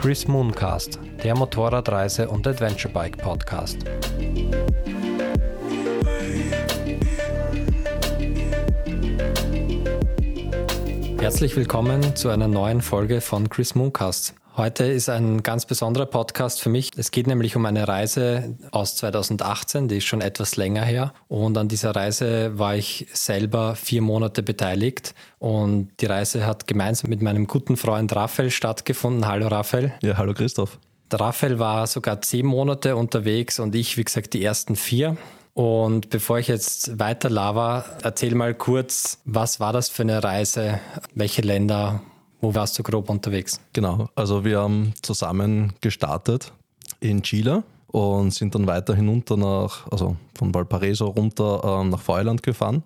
Chris Mooncast, der Motorradreise- und Adventurebike Podcast. Herzlich willkommen zu einer neuen Folge von Chris Mooncast. Heute ist ein ganz besonderer Podcast für mich. Es geht nämlich um eine Reise aus 2018, die ist schon etwas länger her. Und an dieser Reise war ich selber vier Monate beteiligt. Und die Reise hat gemeinsam mit meinem guten Freund Raphael stattgefunden. Hallo Raphael. Ja, hallo Christoph. Der Raphael war sogar zehn Monate unterwegs und ich, wie gesagt, die ersten vier. Und bevor ich jetzt weiter laber, erzähl mal kurz, was war das für eine Reise? Welche Länder? Wo warst du grob unterwegs? Genau, also wir haben zusammen gestartet in Chile und sind dann weiter hinunter nach, also von Valparaiso runter ähm, nach Feuerland gefahren,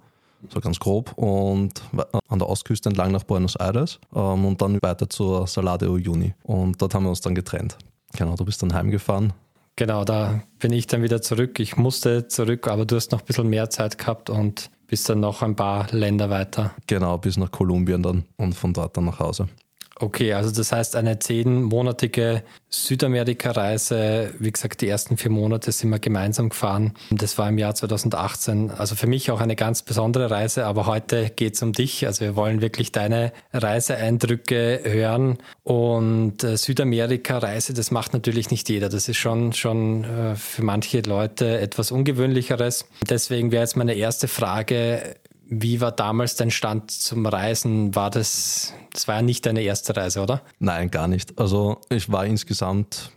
so ganz grob, und an der Ostküste entlang nach Buenos Aires ähm, und dann weiter zur Salade Uyuni. Und dort haben wir uns dann getrennt. Genau, du bist dann heimgefahren. Genau, da bin ich dann wieder zurück. Ich musste zurück, aber du hast noch ein bisschen mehr Zeit gehabt und bist dann noch ein paar Länder weiter. Genau, bis nach Kolumbien dann und von dort dann nach Hause. Okay, also das heißt eine zehnmonatige Südamerika-Reise. Wie gesagt, die ersten vier Monate sind wir gemeinsam gefahren. Das war im Jahr 2018. Also für mich auch eine ganz besondere Reise, aber heute geht es um dich. Also wir wollen wirklich deine Reiseeindrücke hören. Und äh, Südamerika-Reise, das macht natürlich nicht jeder. Das ist schon, schon äh, für manche Leute etwas Ungewöhnlicheres. Deswegen wäre jetzt meine erste Frage, wie war damals dein Stand zum Reisen? War das, das war ja nicht deine erste Reise, oder? Nein, gar nicht. Also ich war insgesamt,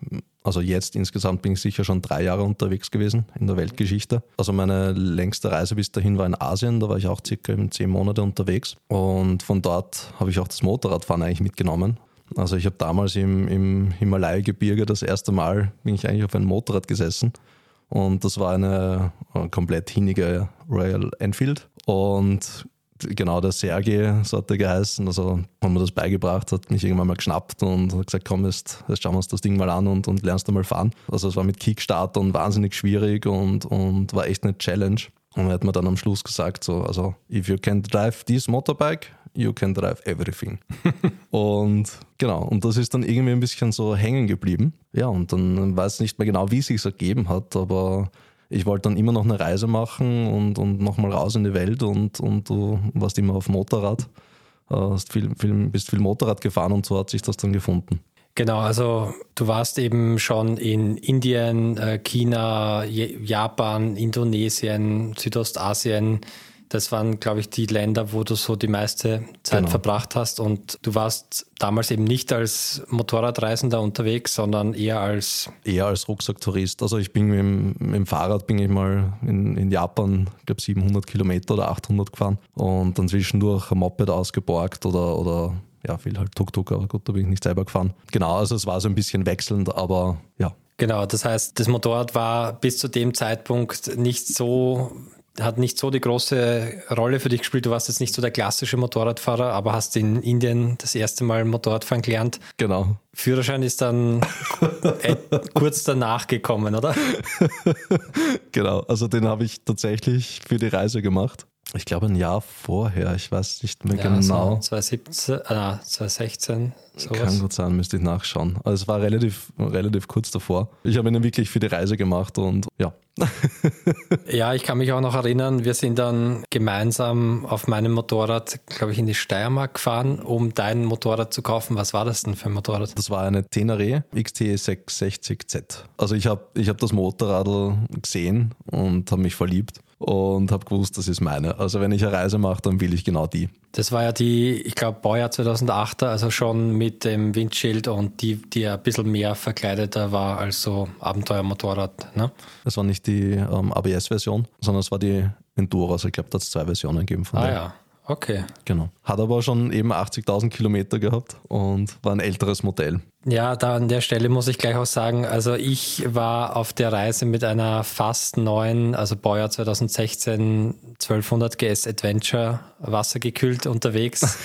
also jetzt insgesamt bin ich sicher schon drei Jahre unterwegs gewesen in der Weltgeschichte. Also meine längste Reise bis dahin war in Asien, da war ich auch circa zehn Monate unterwegs. Und von dort habe ich auch das Motorradfahren eigentlich mitgenommen. Also ich habe damals im, im Himalaya-Gebirge das erste Mal, bin ich eigentlich auf einem Motorrad gesessen. Und das war eine komplett hinige Royal Enfield. Und genau der Sergei, so hat er geheißen, also haben mir das beigebracht, hat mich irgendwann mal geschnappt und hat gesagt, komm, jetzt, jetzt schauen wir uns das Ding mal an und, und lernst du mal fahren. Also es war mit Kickstartern wahnsinnig schwierig und, und war echt eine Challenge. Und er hat mir dann am Schluss gesagt, so, also, if you can drive this motorbike, you can drive everything. und genau, und das ist dann irgendwie ein bisschen so hängen geblieben. Ja, und dann weiß ich nicht mehr genau, wie es sich ergeben hat, aber ich wollte dann immer noch eine Reise machen und, und nochmal raus in die Welt und, und du warst immer auf Motorrad, äh, hast viel, viel, bist viel Motorrad gefahren und so hat sich das dann gefunden. Genau, also du warst eben schon in Indien, äh, China, Japan, Indonesien, Südostasien, das waren, glaube ich, die Länder, wo du so die meiste Zeit genau. verbracht hast. Und du warst damals eben nicht als Motorradreisender unterwegs, sondern eher als... Eher als Rucksacktourist. Also ich bin mit dem, mit dem Fahrrad bin ich mal in, in Japan, ich glaube 700 Kilometer oder 800 gefahren und dann zwischendurch ein Moped ausgeborgt oder, oder ja, viel halt Tuk-Tuk, aber gut, da bin ich nicht selber gefahren. Genau, also es war so ein bisschen wechselnd, aber ja, Genau, das heißt, das Motorrad war bis zu dem Zeitpunkt nicht so hat nicht so die große Rolle für dich gespielt. Du warst jetzt nicht so der klassische Motorradfahrer, aber hast in Indien das erste Mal Motorradfahren gelernt. Genau. Führerschein ist dann kurz danach gekommen, oder? genau, also den habe ich tatsächlich für die Reise gemacht. Ich glaube ein Jahr vorher, ich weiß nicht mehr ja, genau. So 2017, äh, 2016. Sowas. Kann gut sein, müsste ich nachschauen. Also es war relativ, relativ kurz davor. Ich habe ihn wirklich für die Reise gemacht und ja. ja, ich kann mich auch noch erinnern, wir sind dann gemeinsam auf meinem Motorrad, glaube ich, in die Steiermark gefahren, um dein Motorrad zu kaufen. Was war das denn für ein Motorrad? Das war eine Tenere XT660Z. Also ich habe ich hab das Motorrad gesehen und habe mich verliebt und habe gewusst, das ist meine. Also wenn ich eine Reise mache, dann will ich genau die. Das war ja die, ich glaube, Baujahr 2008er, also schon mit dem Windschild und die, die ein bisschen mehr verkleideter war als so Abenteuermotorrad. Ne? Das war nicht die ähm, ABS-Version, sondern es war die Enduro. Also ich glaube, da hat es zwei Versionen gegeben von ah, der. ja. Okay. Genau. Hat aber schon eben 80.000 Kilometer gehabt und war ein älteres Modell. Ja, da an der Stelle muss ich gleich auch sagen, also ich war auf der Reise mit einer fast neuen, also Baujahr 2016 1200 GS Adventure wassergekühlt unterwegs.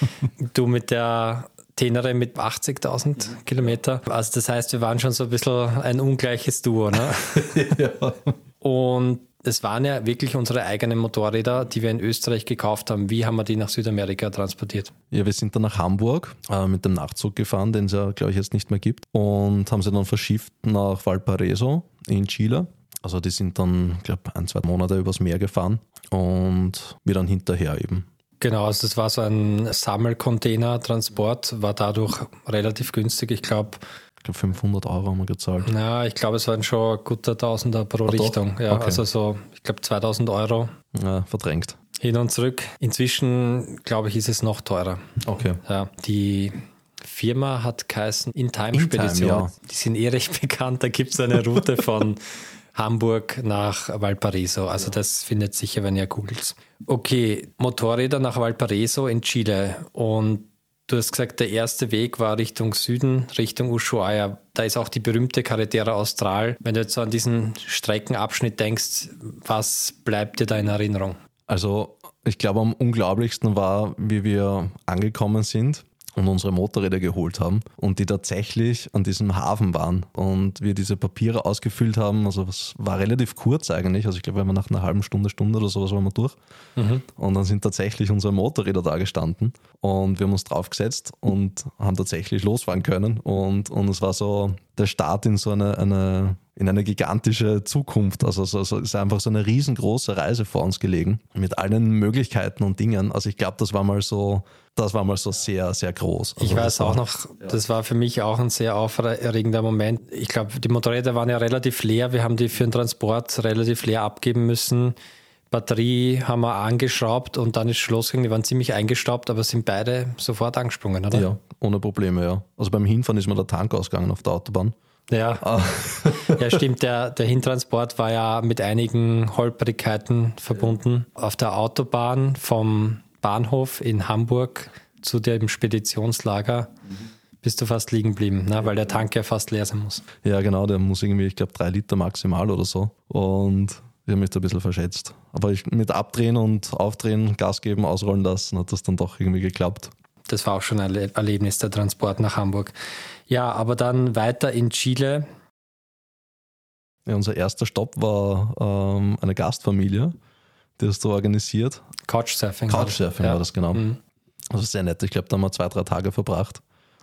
du mit der Tenere mit 80.000 Kilometer. Also das heißt, wir waren schon so ein bisschen ein ungleiches Duo. Ne? ja. Und es waren ja wirklich unsere eigenen Motorräder, die wir in Österreich gekauft haben. Wie haben wir die nach Südamerika transportiert? Ja, wir sind dann nach Hamburg äh, mit dem Nachtzug gefahren, den es ja, glaube ich, jetzt nicht mehr gibt. Und haben sie dann verschifft nach Valparaiso in Chile. Also die sind dann, ich glaube, ein, zwei Monate übers Meer gefahren und wir dann hinterher eben. Genau, also das war so ein Sammelcontainer-Transport, war dadurch relativ günstig. Ich glaube, ich glaube 500 Euro haben wir gezahlt. Ja, ich glaube, es waren schon guter Tausender pro Ach Richtung. Doch? Ja, okay. also so, ich glaube 2000 Euro. Ja, verdrängt. Hin und zurück. Inzwischen, glaube ich, ist es noch teurer. Okay. Ja, die Firma hat geheißen In Time Spedition. Ja. Die sind eh recht bekannt. Da gibt es eine Route von Hamburg nach Valparaiso. Also das findet sicher, wenn ihr googelt. Okay, Motorräder nach Valparaiso in Chile. Und du hast gesagt, der erste Weg war Richtung Süden, Richtung Ushuaia. Da ist auch die berühmte Carretera Austral. Wenn du jetzt so an diesen Streckenabschnitt denkst, was bleibt dir da in Erinnerung? Also ich glaube, am unglaublichsten war, wie wir angekommen sind und unsere Motorräder geholt haben und die tatsächlich an diesem Hafen waren und wir diese Papiere ausgefüllt haben. Also es war relativ kurz eigentlich. Also ich glaube, wir waren nach einer halben Stunde, Stunde oder sowas waren wir durch. Mhm. Und dann sind tatsächlich unsere Motorräder da gestanden und wir haben uns draufgesetzt und haben tatsächlich losfahren können. Und, und es war so der Start in so eine, eine in eine gigantische Zukunft. Also es so, ist einfach so eine riesengroße Reise vor uns gelegen mit allen Möglichkeiten und Dingen. Also ich glaube, das war mal so, das war mal so sehr, sehr groß. Also ich weiß auch noch, das war für mich auch ein sehr aufregender Moment. Ich glaube, die Motorräder waren ja relativ leer. Wir haben die für den Transport relativ leer abgeben müssen. Batterie haben wir angeschraubt und dann ist Schluss gegangen. Die waren ziemlich eingestaubt, aber sind beide sofort angesprungen, oder? Ja, ohne Probleme, ja. Also beim Hinfahren ist mir der Tank ausgegangen auf der Autobahn. Ja, ah. ja stimmt. Der, der Hintransport war ja mit einigen Holprigkeiten verbunden. Auf der Autobahn vom Bahnhof in Hamburg zu dem Speditionslager bist du fast liegen geblieben, ne? weil der Tank ja fast leer sein muss. Ja, genau. Der muss irgendwie, ich glaube, drei Liter maximal oder so. Und ich habe mich da ein bisschen verschätzt. Aber ich, mit Abdrehen und Aufdrehen, Gas geben, ausrollen lassen, hat das dann doch irgendwie geklappt. Das war auch schon ein Erlebnis, der Transport nach Hamburg. Ja, aber dann weiter in Chile. Ja, unser erster Stopp war ähm, eine Gastfamilie, die das so organisiert. Couchsurfing. Couchsurfing war, ja. das, genau. Mhm. Also sehr nett. Ich glaube, da haben wir zwei, drei Tage verbracht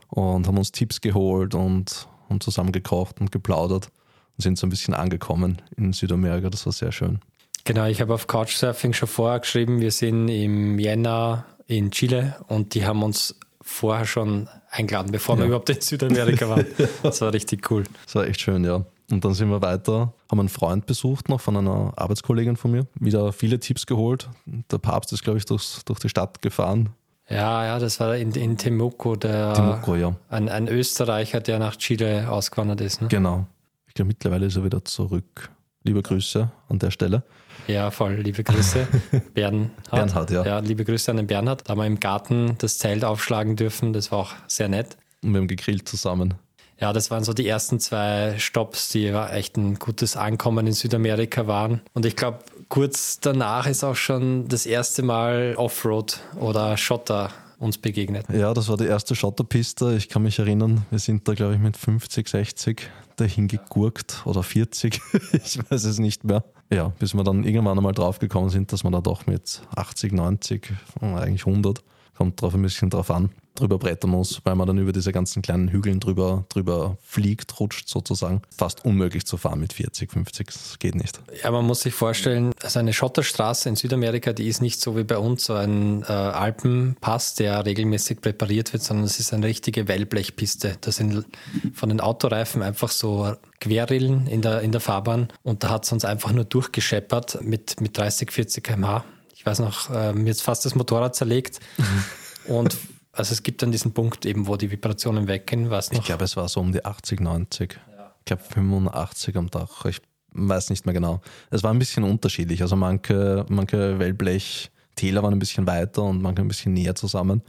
und haben uns Tipps geholt und, und zusammen gekocht und geplaudert und sind so ein bisschen angekommen in Südamerika. Das war sehr schön. Genau, ich habe auf Couchsurfing schon vorher geschrieben, wir sind im Jänner in Chile und die haben uns vorher schon eingeladen, bevor ja. wir überhaupt in Südamerika waren. Das war richtig cool. Das war echt schön, ja. Und dann sind wir weiter, haben einen Freund besucht noch von einer Arbeitskollegin von mir, wieder viele Tipps geholt. Der Papst ist, glaube ich, durchs, durch die Stadt gefahren. Ja, ja, das war in, in Temuco, der, Temuco, ja. ein, ein Österreicher, der nach Chile ausgewandert ist. Ne? Genau. Ich glaube, mittlerweile ist er wieder zurück. Liebe Grüße an der Stelle. Ja, voll. Liebe Grüße. Bernhard. Bernhard, ja. ja. Liebe Grüße an den Bernhard. Da haben wir im Garten das Zelt aufschlagen dürfen. Das war auch sehr nett. Und wir haben gegrillt zusammen. Ja, das waren so die ersten zwei Stops, die echt ein gutes Ankommen in Südamerika waren. Und ich glaube, kurz danach ist auch schon das erste Mal Offroad oder Schotter uns begegnet. Ja, das war die erste Schotterpiste. Ich kann mich erinnern, wir sind da, glaube ich, mit 50, 60 dahin gegurkt oder 40. ich weiß es nicht mehr. Ja, bis wir dann irgendwann einmal draufgekommen sind, dass man da doch mit 80, 90, eigentlich 100, kommt drauf ein bisschen drauf an, drüber brettern muss, weil man dann über diese ganzen kleinen Hügeln drüber, drüber fliegt, rutscht sozusagen. Fast unmöglich zu fahren mit 40, 50, das geht nicht. Ja, man muss sich vorstellen, also eine Schotterstraße in Südamerika, die ist nicht so wie bei uns so ein äh, Alpenpass, der regelmäßig präpariert wird, sondern es ist eine richtige Wellblechpiste. Da sind von den Autoreifen einfach so Querrillen in der, in der Fahrbahn und da hat es uns einfach nur durchgescheppert mit, mit 30, 40 km/h. Ich weiß noch, äh, mir ist fast das Motorrad zerlegt. Und also es gibt dann diesen Punkt eben, wo die Vibrationen weggehen. Was noch? Ich glaube, es war so um die 80, 90. Ja. Ich glaube 85 am Dach. Ich weiß nicht mehr genau. Es war ein bisschen unterschiedlich. Also manche, manche Wellblech-Täler waren ein bisschen weiter und manche ein bisschen näher zusammen.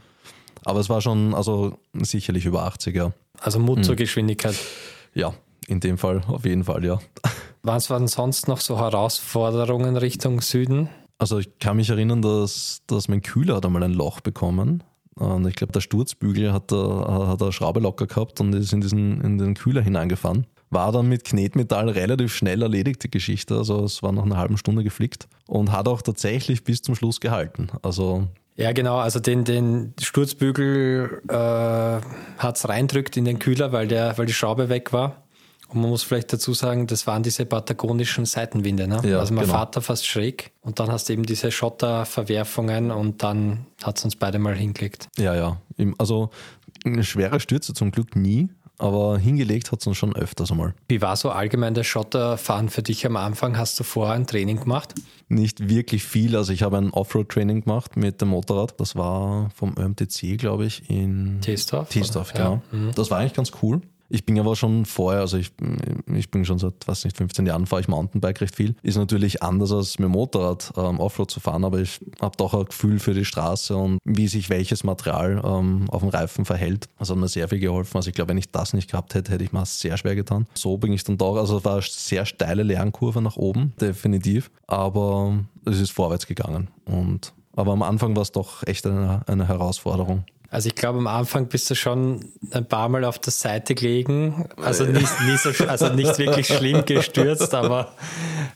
Aber es war schon, also sicherlich über 80, ja. Also Mut hm. zur Geschwindigkeit. Ja, in dem Fall auf jeden Fall, ja. Was waren sonst noch so Herausforderungen Richtung Süden? Also ich kann mich erinnern, dass, dass mein Kühler hat einmal ein Loch bekommen und ich glaube, der Sturzbügel hat, da, hat eine Schraube locker gehabt und ist in, diesen, in den Kühler hineingefahren. War dann mit Knetmetall relativ schnell erledigt, die Geschichte. Also es war nach einer halben Stunde geflickt und hat auch tatsächlich bis zum Schluss gehalten. Also ja, genau. Also den, den Sturzbügel äh, hat es reindrückt in den Kühler, weil, der, weil die Schraube weg war. Und man muss vielleicht dazu sagen, das waren diese patagonischen Seitenwinde. Ne? Ja, also mein genau. Vater fast schräg und dann hast du eben diese Schotterverwerfungen und dann hat es uns beide mal hingelegt. Ja, ja. Also eine schwere Stürze zum Glück nie, aber hingelegt hat es uns schon öfters einmal. Wie war so allgemein das Schotterfahren für dich am Anfang? Hast du vorher ein Training gemacht? Nicht wirklich viel. Also ich habe ein Offroad-Training gemacht mit dem Motorrad. Das war vom ÖMTC, glaube ich, in Teesdorf? Teesdorf, oder? genau. Das war eigentlich ganz cool. Ich bin aber schon vorher, also ich, ich bin schon seit, weiß nicht, 15 Jahren fahre ich Mountainbike recht viel. Ist natürlich anders als mit dem Motorrad ähm, Offroad zu fahren, aber ich habe doch ein Gefühl für die Straße und wie sich welches Material ähm, auf dem Reifen verhält. Das hat mir sehr viel geholfen. Also ich glaube, wenn ich das nicht gehabt hätte, hätte ich mir sehr schwer getan. So bin ich dann doch, also es war eine sehr steile Lernkurve nach oben, definitiv. Aber es ist vorwärts gegangen. Und, aber am Anfang war es doch echt eine, eine Herausforderung. Also ich glaube, am Anfang bist du schon ein paar Mal auf der Seite gelegen. Also nicht, nicht, so, also nicht wirklich schlimm gestürzt, aber,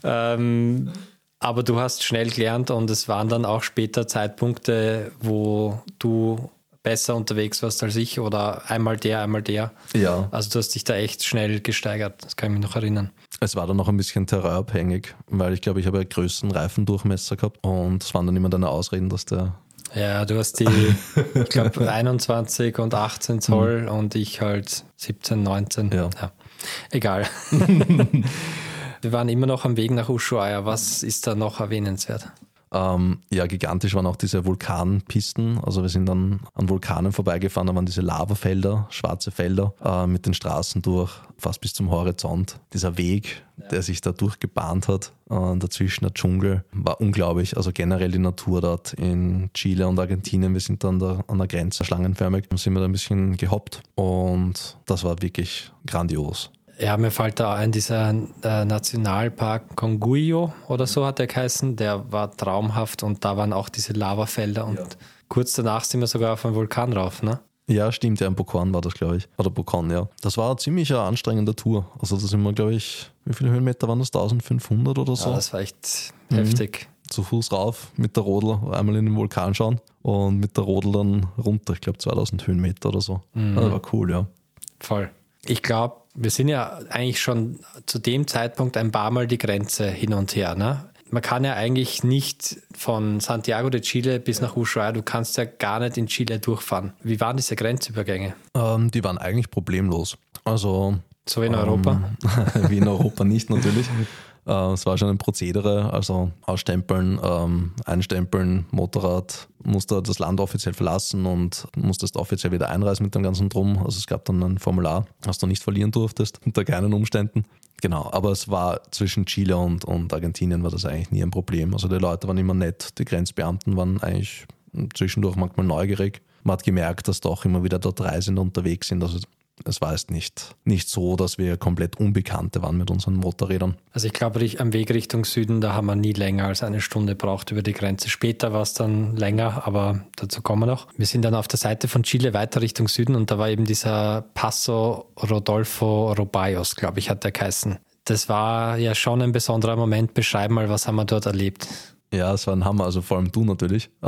ähm, aber du hast schnell gelernt und es waren dann auch später Zeitpunkte, wo du besser unterwegs warst als ich oder einmal der, einmal der. Ja. Also du hast dich da echt schnell gesteigert, das kann ich mich noch erinnern. Es war dann noch ein bisschen terrainabhängig, weil ich glaube, ich habe einen größeren Reifendurchmesser gehabt und es waren dann immer deine Ausreden, dass der. Ja, du hast die, ich glaube, 21 und 18 Zoll und ich halt 17, 19. Ja. Egal. Wir waren immer noch am Weg nach Ushuaia. Was ist da noch erwähnenswert? Ähm, ja, gigantisch waren auch diese Vulkanpisten. Also wir sind dann an Vulkanen vorbeigefahren, da waren diese Lavafelder, schwarze Felder äh, mit den Straßen durch, fast bis zum Horizont. Dieser Weg, der sich da durchgebahnt hat, äh, dazwischen der Dschungel, war unglaublich. Also generell die Natur dort in Chile und Argentinien. Wir sind dann da an der Grenze schlangenförmig, sind wir da ein bisschen gehoppt und das war wirklich grandios. Ja, mir fällt da ein, dieser äh, Nationalpark Conguillo oder so hat der geheißen. Der war traumhaft und da waren auch diese Lavafelder und kurz danach sind wir sogar auf einen Vulkan rauf, ne? Ja, stimmt, ja, in Bocan war das, glaube ich. Oder Bocan, ja. Das war eine ziemlich anstrengende Tour. Also da sind wir, glaube ich, wie viele Höhenmeter waren das? 1500 oder so? Ja, das war echt heftig. Zu Fuß rauf mit der Rodel, einmal in den Vulkan schauen und mit der Rodel dann runter. Ich glaube 2000 Höhenmeter oder so. Mhm. Das war cool, ja. Voll. Ich glaube, wir sind ja eigentlich schon zu dem Zeitpunkt ein paar Mal die Grenze hin und her. Ne? Man kann ja eigentlich nicht von Santiago de Chile bis nach Ushuaia, du kannst ja gar nicht in Chile durchfahren. Wie waren diese Grenzübergänge? Ähm, die waren eigentlich problemlos. Also So wie in Europa? wie in Europa nicht natürlich. Äh, Es war schon ein Prozedere, also ausstempeln, ähm, einstempeln, Motorrad, musste das Land offiziell verlassen und musstest offiziell wieder einreisen mit dem ganzen Drum. Also es gab dann ein Formular, das du nicht verlieren durftest, unter keinen Umständen. Genau, aber es war zwischen Chile und, und Argentinien war das eigentlich nie ein Problem. Also die Leute waren immer nett, die Grenzbeamten waren eigentlich zwischendurch manchmal neugierig. Man hat gemerkt, dass doch immer wieder dort Reisende unterwegs sind. Also es war jetzt nicht, nicht so, dass wir komplett Unbekannte waren mit unseren Motorrädern. Also ich glaube, am Weg Richtung Süden, da haben wir nie länger als eine Stunde braucht über die Grenze. Später war es dann länger, aber dazu kommen wir noch. Wir sind dann auf der Seite von Chile weiter Richtung Süden und da war eben dieser Paso Rodolfo Robayos, glaube ich, hat der geheißen. Das war ja schon ein besonderer Moment. Beschreib mal, was haben wir dort erlebt? Ja, es war ein Hammer, also vor allem du natürlich.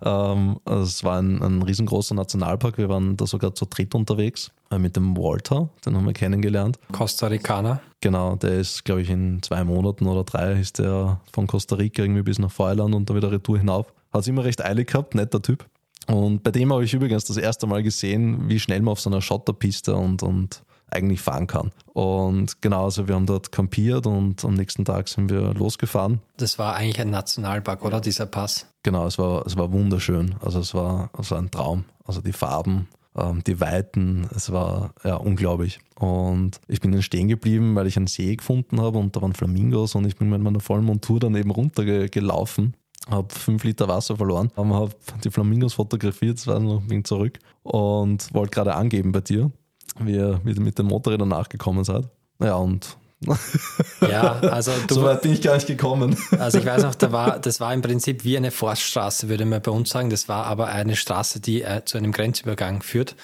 Äh, ähm, also es war ein, ein riesengroßer Nationalpark. Wir waren da sogar zu dritt unterwegs äh, mit dem Walter, den haben wir kennengelernt. Costa Ricaner. Genau, der ist, glaube ich, in zwei Monaten oder drei ist der von Costa Rica irgendwie bis nach Feuerland und dann wieder Retour hinauf. Hat es immer recht eilig gehabt, netter Typ. Und bei dem habe ich übrigens das erste Mal gesehen, wie schnell man auf so einer Schotterpiste und, und eigentlich fahren kann. Und genau, also wir haben dort campiert und am nächsten Tag sind wir losgefahren. Das war eigentlich ein Nationalpark, oder? Dieser Pass. Genau, es war, es war wunderschön. Also es war, es war ein Traum. Also die Farben, ähm, die Weiten, es war ja unglaublich. Und ich bin dann stehen geblieben, weil ich einen See gefunden habe und da waren Flamingos und ich bin mit meiner vollen Montur dann eben runtergelaufen. Habe fünf Liter Wasser verloren, habe die Flamingos fotografiert, war noch wenig zurück und wollte gerade angeben bei dir, wie ihr mit, mit dem Motorräder nachgekommen seid. Ja, und Ja, also du, so weit bin ich gar nicht gekommen. Also ich weiß noch, da war, das war im Prinzip wie eine Forststraße, würde man bei uns sagen. Das war aber eine Straße, die äh, zu einem Grenzübergang führt.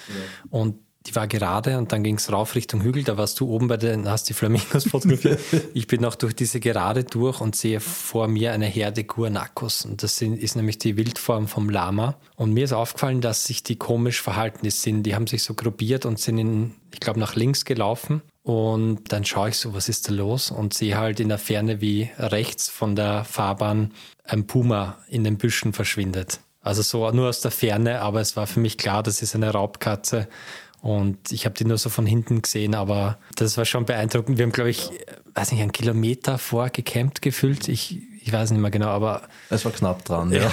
Und die war gerade und dann ging es rauf Richtung Hügel. Da warst du oben bei den, hast die Flamingos fotografiert. ich bin noch durch diese Gerade durch und sehe vor mir eine Herde Guanacos. Und das sind, ist nämlich die Wildform vom Lama. Und mir ist aufgefallen, dass sich die komisch verhalten sind. Die haben sich so gruppiert und sind in, ich glaube, nach links gelaufen. Und dann schaue ich so, was ist da los? Und sehe halt in der Ferne, wie rechts von der Fahrbahn ein Puma in den Büschen verschwindet. Also so nur aus der Ferne, aber es war für mich klar, das ist eine Raubkatze. Und ich habe die nur so von hinten gesehen, aber das war schon beeindruckend. Wir haben, glaube ich, weiß nicht, einen Kilometer vorgecampt gefühlt. Ich, ich weiß nicht mehr genau, aber. Es war knapp dran, ja. ja.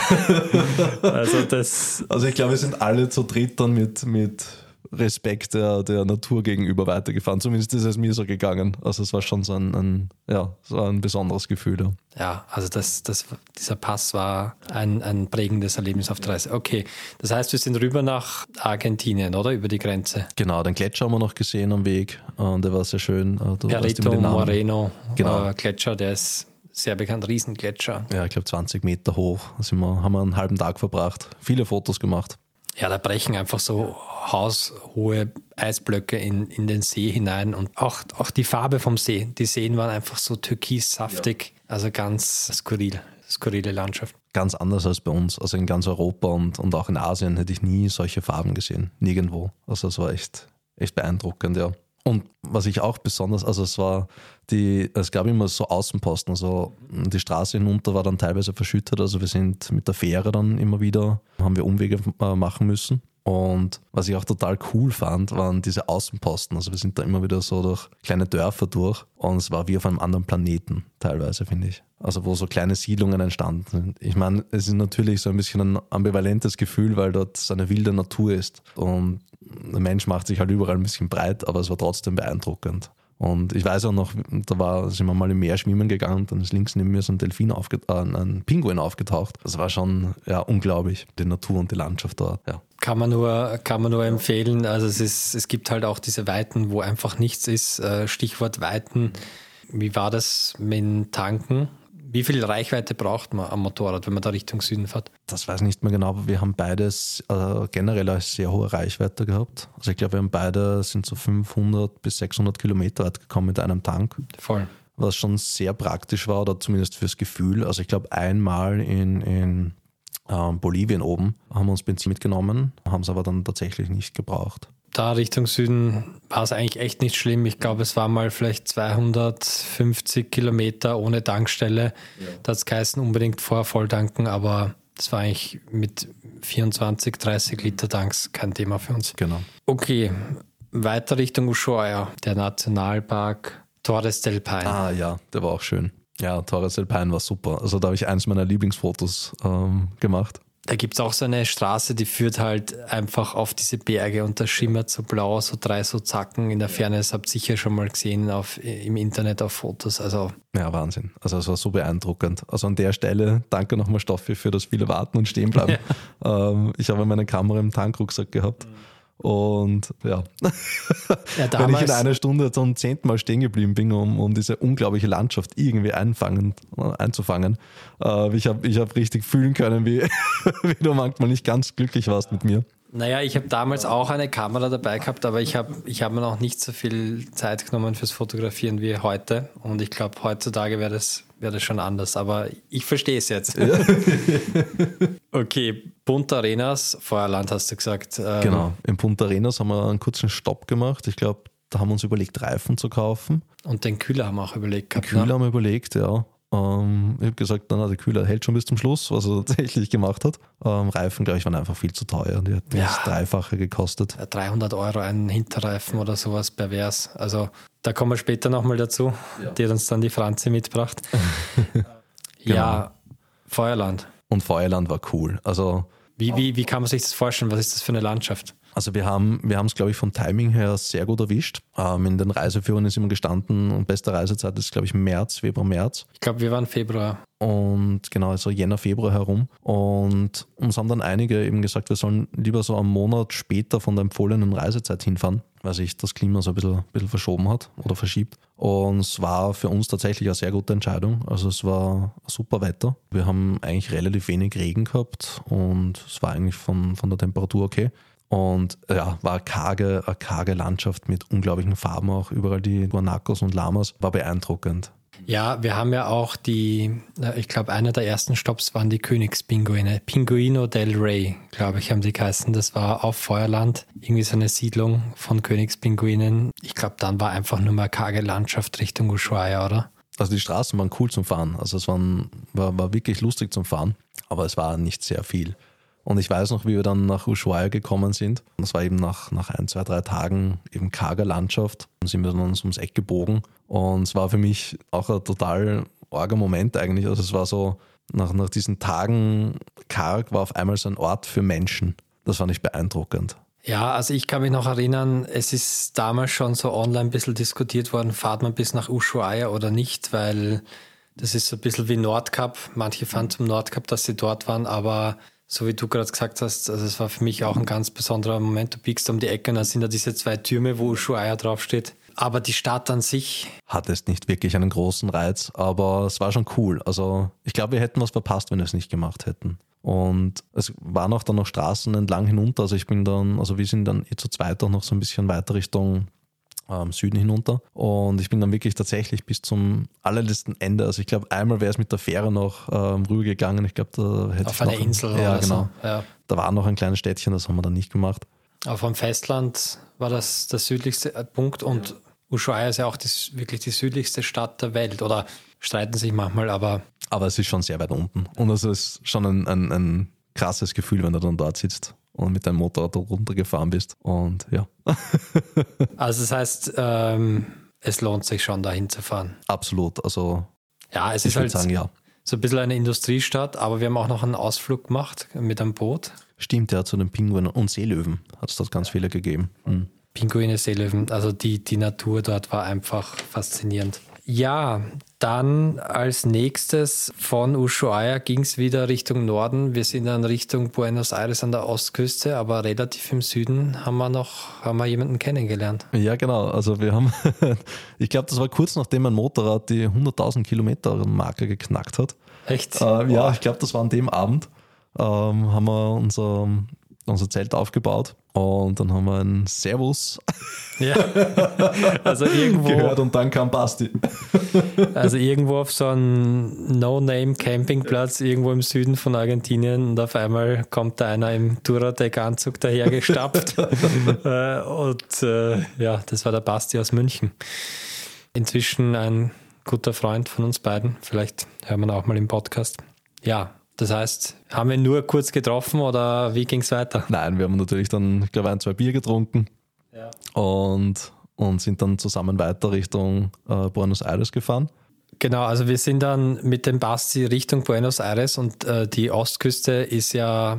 also, das. Also, ich glaube, wir sind alle zu dritt dann mit, mit Respekt der, der Natur gegenüber weitergefahren. Zumindest ist es mir so gegangen. Also es war schon so ein, ein ja, so ein besonderes Gefühl. Ja, ja also das, das, dieser Pass war ein, ein prägendes Erlebnis auf der Reise. Okay, das heißt, wir sind rüber nach Argentinien, oder? Über die Grenze. Genau, den Gletscher haben wir noch gesehen am Weg. Und der war sehr schön. Du Perito Moreno genau. Äh, Gletscher, der ist sehr bekannt, Riesengletscher. Ja, ich glaube 20 Meter hoch. Da sind wir, haben wir einen halben Tag verbracht, viele Fotos gemacht. Ja, da brechen einfach so haushohe Eisblöcke in, in den See hinein und auch, auch die Farbe vom See. Die Seen waren einfach so türkis-saftig, ja. also ganz skurril, skurrile Landschaft. Ganz anders als bei uns. Also in ganz Europa und, und auch in Asien hätte ich nie solche Farben gesehen. Nirgendwo. Also es war echt, echt beeindruckend, ja. Und was ich auch besonders, also es war die, es gab immer so Außenposten, also die Straße hinunter war dann teilweise verschüttet, also wir sind mit der Fähre dann immer wieder, haben wir Umwege äh, machen müssen. Und was ich auch total cool fand, waren diese Außenposten. Also wir sind da immer wieder so durch kleine Dörfer durch und es war wie auf einem anderen Planeten teilweise, finde ich. Also wo so kleine Siedlungen entstanden sind. Ich meine, es ist natürlich so ein bisschen ein ambivalentes Gefühl, weil dort so eine wilde Natur ist und der Mensch macht sich halt überall ein bisschen breit, aber es war trotzdem beeindruckend. Und ich weiß auch noch, da war, sind wir mal im Meer schwimmen gegangen und dann ist links neben mir so ein Delfin aufgetaucht, äh, ein Pinguin aufgetaucht. Das war schon ja, unglaublich, die Natur und die Landschaft dort. Ja. Kann man nur, kann man nur empfehlen. Also es ist, es gibt halt auch diese Weiten, wo einfach nichts ist. Äh, Stichwort Weiten. Wie war das mit Tanken? Wie viel Reichweite braucht man am Motorrad, wenn man da Richtung Süden fährt? Das weiß ich nicht mehr genau, aber wir haben beides äh, generell eine sehr hohe Reichweite gehabt. Also ich glaube, wir haben beide sind so 500 bis 600 Kilometer weit gekommen mit einem Tank. Voll. Was schon sehr praktisch war, oder zumindest fürs Gefühl. Also ich glaube, einmal in, in äh, Bolivien oben haben wir uns Benzin mitgenommen, haben es aber dann tatsächlich nicht gebraucht da Richtung Süden war es eigentlich echt nicht schlimm. Ich glaube, es war mal vielleicht 250 Kilometer ohne Tankstelle. Ja. Da hat es geheißen, unbedingt vorher voll tanken, aber das war eigentlich mit 24, 30 Liter Tanks kein Thema für uns. Genau. Okay, weiter Richtung Ushuaia, der Nationalpark Torres del Paine. Ah ja, der war auch schön. Ja, Torres del Paine war super. Also da habe ich eins meiner Lieblingsfotos ähm, gemacht da gibt es auch so eine Straße, die führt halt einfach auf diese Berge und das schimmert so blau, so drei so Zacken in der Ferne. Das habt ihr sicher schon mal gesehen auf, im Internet auf Fotos. Also ja, Wahnsinn. Also es war so beeindruckend. Also an der Stelle danke nochmal Stoffi für das viele Warten und Stehenbleiben. Ja. Ähm, ich habe meine Kamera im Tankrucksack gehabt. Mhm und ja, ja wenn ich in einer Stunde zum zehnten Mal stehen geblieben bin, um, um diese unglaubliche Landschaft irgendwie einfangen, einzufangen, äh, ich habe ich hab richtig fühlen können, wie, wie du manchmal nicht ganz glücklich warst mit mir. Naja, ich habe damals auch eine Kamera dabei gehabt, aber ich habe ich hab mir noch nicht so viel Zeit genommen fürs Fotografieren wie heute. Und ich glaube, heutzutage wäre das, wär das schon anders. Aber ich verstehe es jetzt. Ja. okay, Punta Arenas, Feuerland hast du gesagt. Ähm, genau, in Punta Arenas haben wir einen kurzen Stopp gemacht. Ich glaube, da haben wir uns überlegt, Reifen zu kaufen. Und den Kühler haben wir auch überlegt gehabt. Den Kühler ne? haben wir überlegt, ja. Ähm, ich habe gesagt, na, der Kühler hält schon bis zum Schluss, was er tatsächlich gemacht hat. Ähm, Reifen, glaube ich, waren einfach viel zu teuer. Die hat ja, das Dreifache gekostet. 300 Euro ein Hinterreifen oder sowas pervers. Also da kommen wir später nochmal dazu. Ja. Die hat uns dann die Franzi mitgebracht. genau. Ja, Feuerland. Und Feuerland war cool. Also wie, wie, wie kann man sich das vorstellen? Was ist das für eine Landschaft? Also wir haben wir es, glaube ich, vom Timing her sehr gut erwischt. Ähm, in den Reiseführern ist immer gestanden und beste Reisezeit ist, glaube ich, März, Februar, März. Ich glaube, wir waren Februar. Und genau, so also Jänner, Februar herum. Und uns haben dann einige eben gesagt, wir sollen lieber so einen Monat später von der empfohlenen Reisezeit hinfahren, weil sich das Klima so ein bisschen, ein bisschen verschoben hat oder verschiebt. Und es war für uns tatsächlich eine sehr gute Entscheidung. Also es war super Wetter. Wir haben eigentlich relativ wenig Regen gehabt und es war eigentlich von, von der Temperatur okay. Und ja, war eine karge, eine karge Landschaft mit unglaublichen Farben auch. Überall die Guanacos und Lamas. War beeindruckend. Ja, wir haben ja auch die, ich glaube, einer der ersten Stops waren die Königspinguine. Pinguino del Rey, glaube ich, haben die geheißen. Das war auf Feuerland, irgendwie so eine Siedlung von Königspinguinen. Ich glaube, dann war einfach nur mal karge Landschaft Richtung Ushuaia, oder? Also die Straßen waren cool zum Fahren. Also es waren, war, war wirklich lustig zum Fahren, aber es war nicht sehr viel. Und ich weiß noch, wie wir dann nach Ushuaia gekommen sind. Das war eben nach, nach ein, zwei, drei Tagen eben karger Landschaft. Dann sind wir dann uns ums Eck gebogen. Und es war für mich auch ein total arger Moment eigentlich. Also es war so, nach, nach diesen Tagen karg war auf einmal so ein Ort für Menschen. Das fand ich beeindruckend. Ja, also ich kann mich noch erinnern, es ist damals schon so online ein bisschen diskutiert worden, fahrt man bis nach Ushuaia oder nicht, weil das ist so ein bisschen wie Nordkap. Manche fahren zum Nordkap, dass sie dort waren, aber so wie du gerade gesagt hast, also es war für mich auch ein ganz besonderer Moment. Du biegst um die Ecke und dann sind da diese zwei Türme, wo Ushuaia draufsteht. Aber die Stadt an sich. Hat es nicht wirklich einen großen Reiz, aber es war schon cool. Also ich glaube, wir hätten was verpasst, wenn wir es nicht gemacht hätten. Und es waren auch dann noch Straßen entlang hinunter. Also ich bin dann, also wir sind dann eh zu zweit auch noch so ein bisschen weiter Richtung ähm, Süden hinunter. Und ich bin dann wirklich tatsächlich bis zum allerletzten Ende. Also ich glaube, einmal wäre es mit der Fähre noch ähm, rübergegangen. Ich glaube, da hätte Auf ich eine noch, Insel ja, oder genau. so. Ja. Da war noch ein kleines Städtchen, das haben wir dann nicht gemacht. Aber vom Festland war das der südlichste Punkt und ja. Ushuaia ist ja auch das, wirklich die südlichste Stadt der Welt. Oder streiten sich manchmal, aber. Aber es ist schon sehr weit unten. Und es ist schon ein, ein, ein krasses Gefühl, wenn du dann dort sitzt und mit deinem Motorrad runtergefahren bist. Und ja. also das heißt, ähm, es lohnt sich schon, dahin zu fahren. Absolut. Also ja, es ist halt sagen, ja. so ein bisschen eine Industriestadt, aber wir haben auch noch einen Ausflug gemacht mit einem Boot. Stimmt, ja, zu den Pinguinen und Seelöwen hat es dort ganz viele gegeben. Mhm. Pinguine, Seelöwen, also die, die Natur dort war einfach faszinierend. Ja, dann als nächstes von Ushuaia ging es wieder Richtung Norden. Wir sind dann Richtung Buenos Aires an der Ostküste, aber relativ im Süden haben wir noch haben wir jemanden kennengelernt. Ja, genau. Also wir haben, ich glaube, das war kurz nachdem mein Motorrad die 100.000 Kilometer Marke geknackt hat. Echt? Äh, ja, ich glaube, das war an dem Abend. Ähm, haben wir unser, unser Zelt aufgebaut und dann haben wir ein Servus ja. also irgendwo, gehört und dann kam Basti. also irgendwo auf so einem No-Name-Campingplatz irgendwo im Süden von Argentinien und auf einmal kommt da einer im Duratec-Anzug dahergestapft. Äh, und äh, ja, das war der Basti aus München. Inzwischen ein guter Freund von uns beiden. Vielleicht hören wir ihn auch mal im Podcast. Ja, das heißt, haben wir nur kurz getroffen oder wie ging es weiter? Nein, wir haben natürlich dann, ich glaube, ein, zwei Bier getrunken ja. und, und sind dann zusammen weiter Richtung äh, Buenos Aires gefahren. Genau, also wir sind dann mit dem Basti Richtung Buenos Aires und äh, die Ostküste ist ja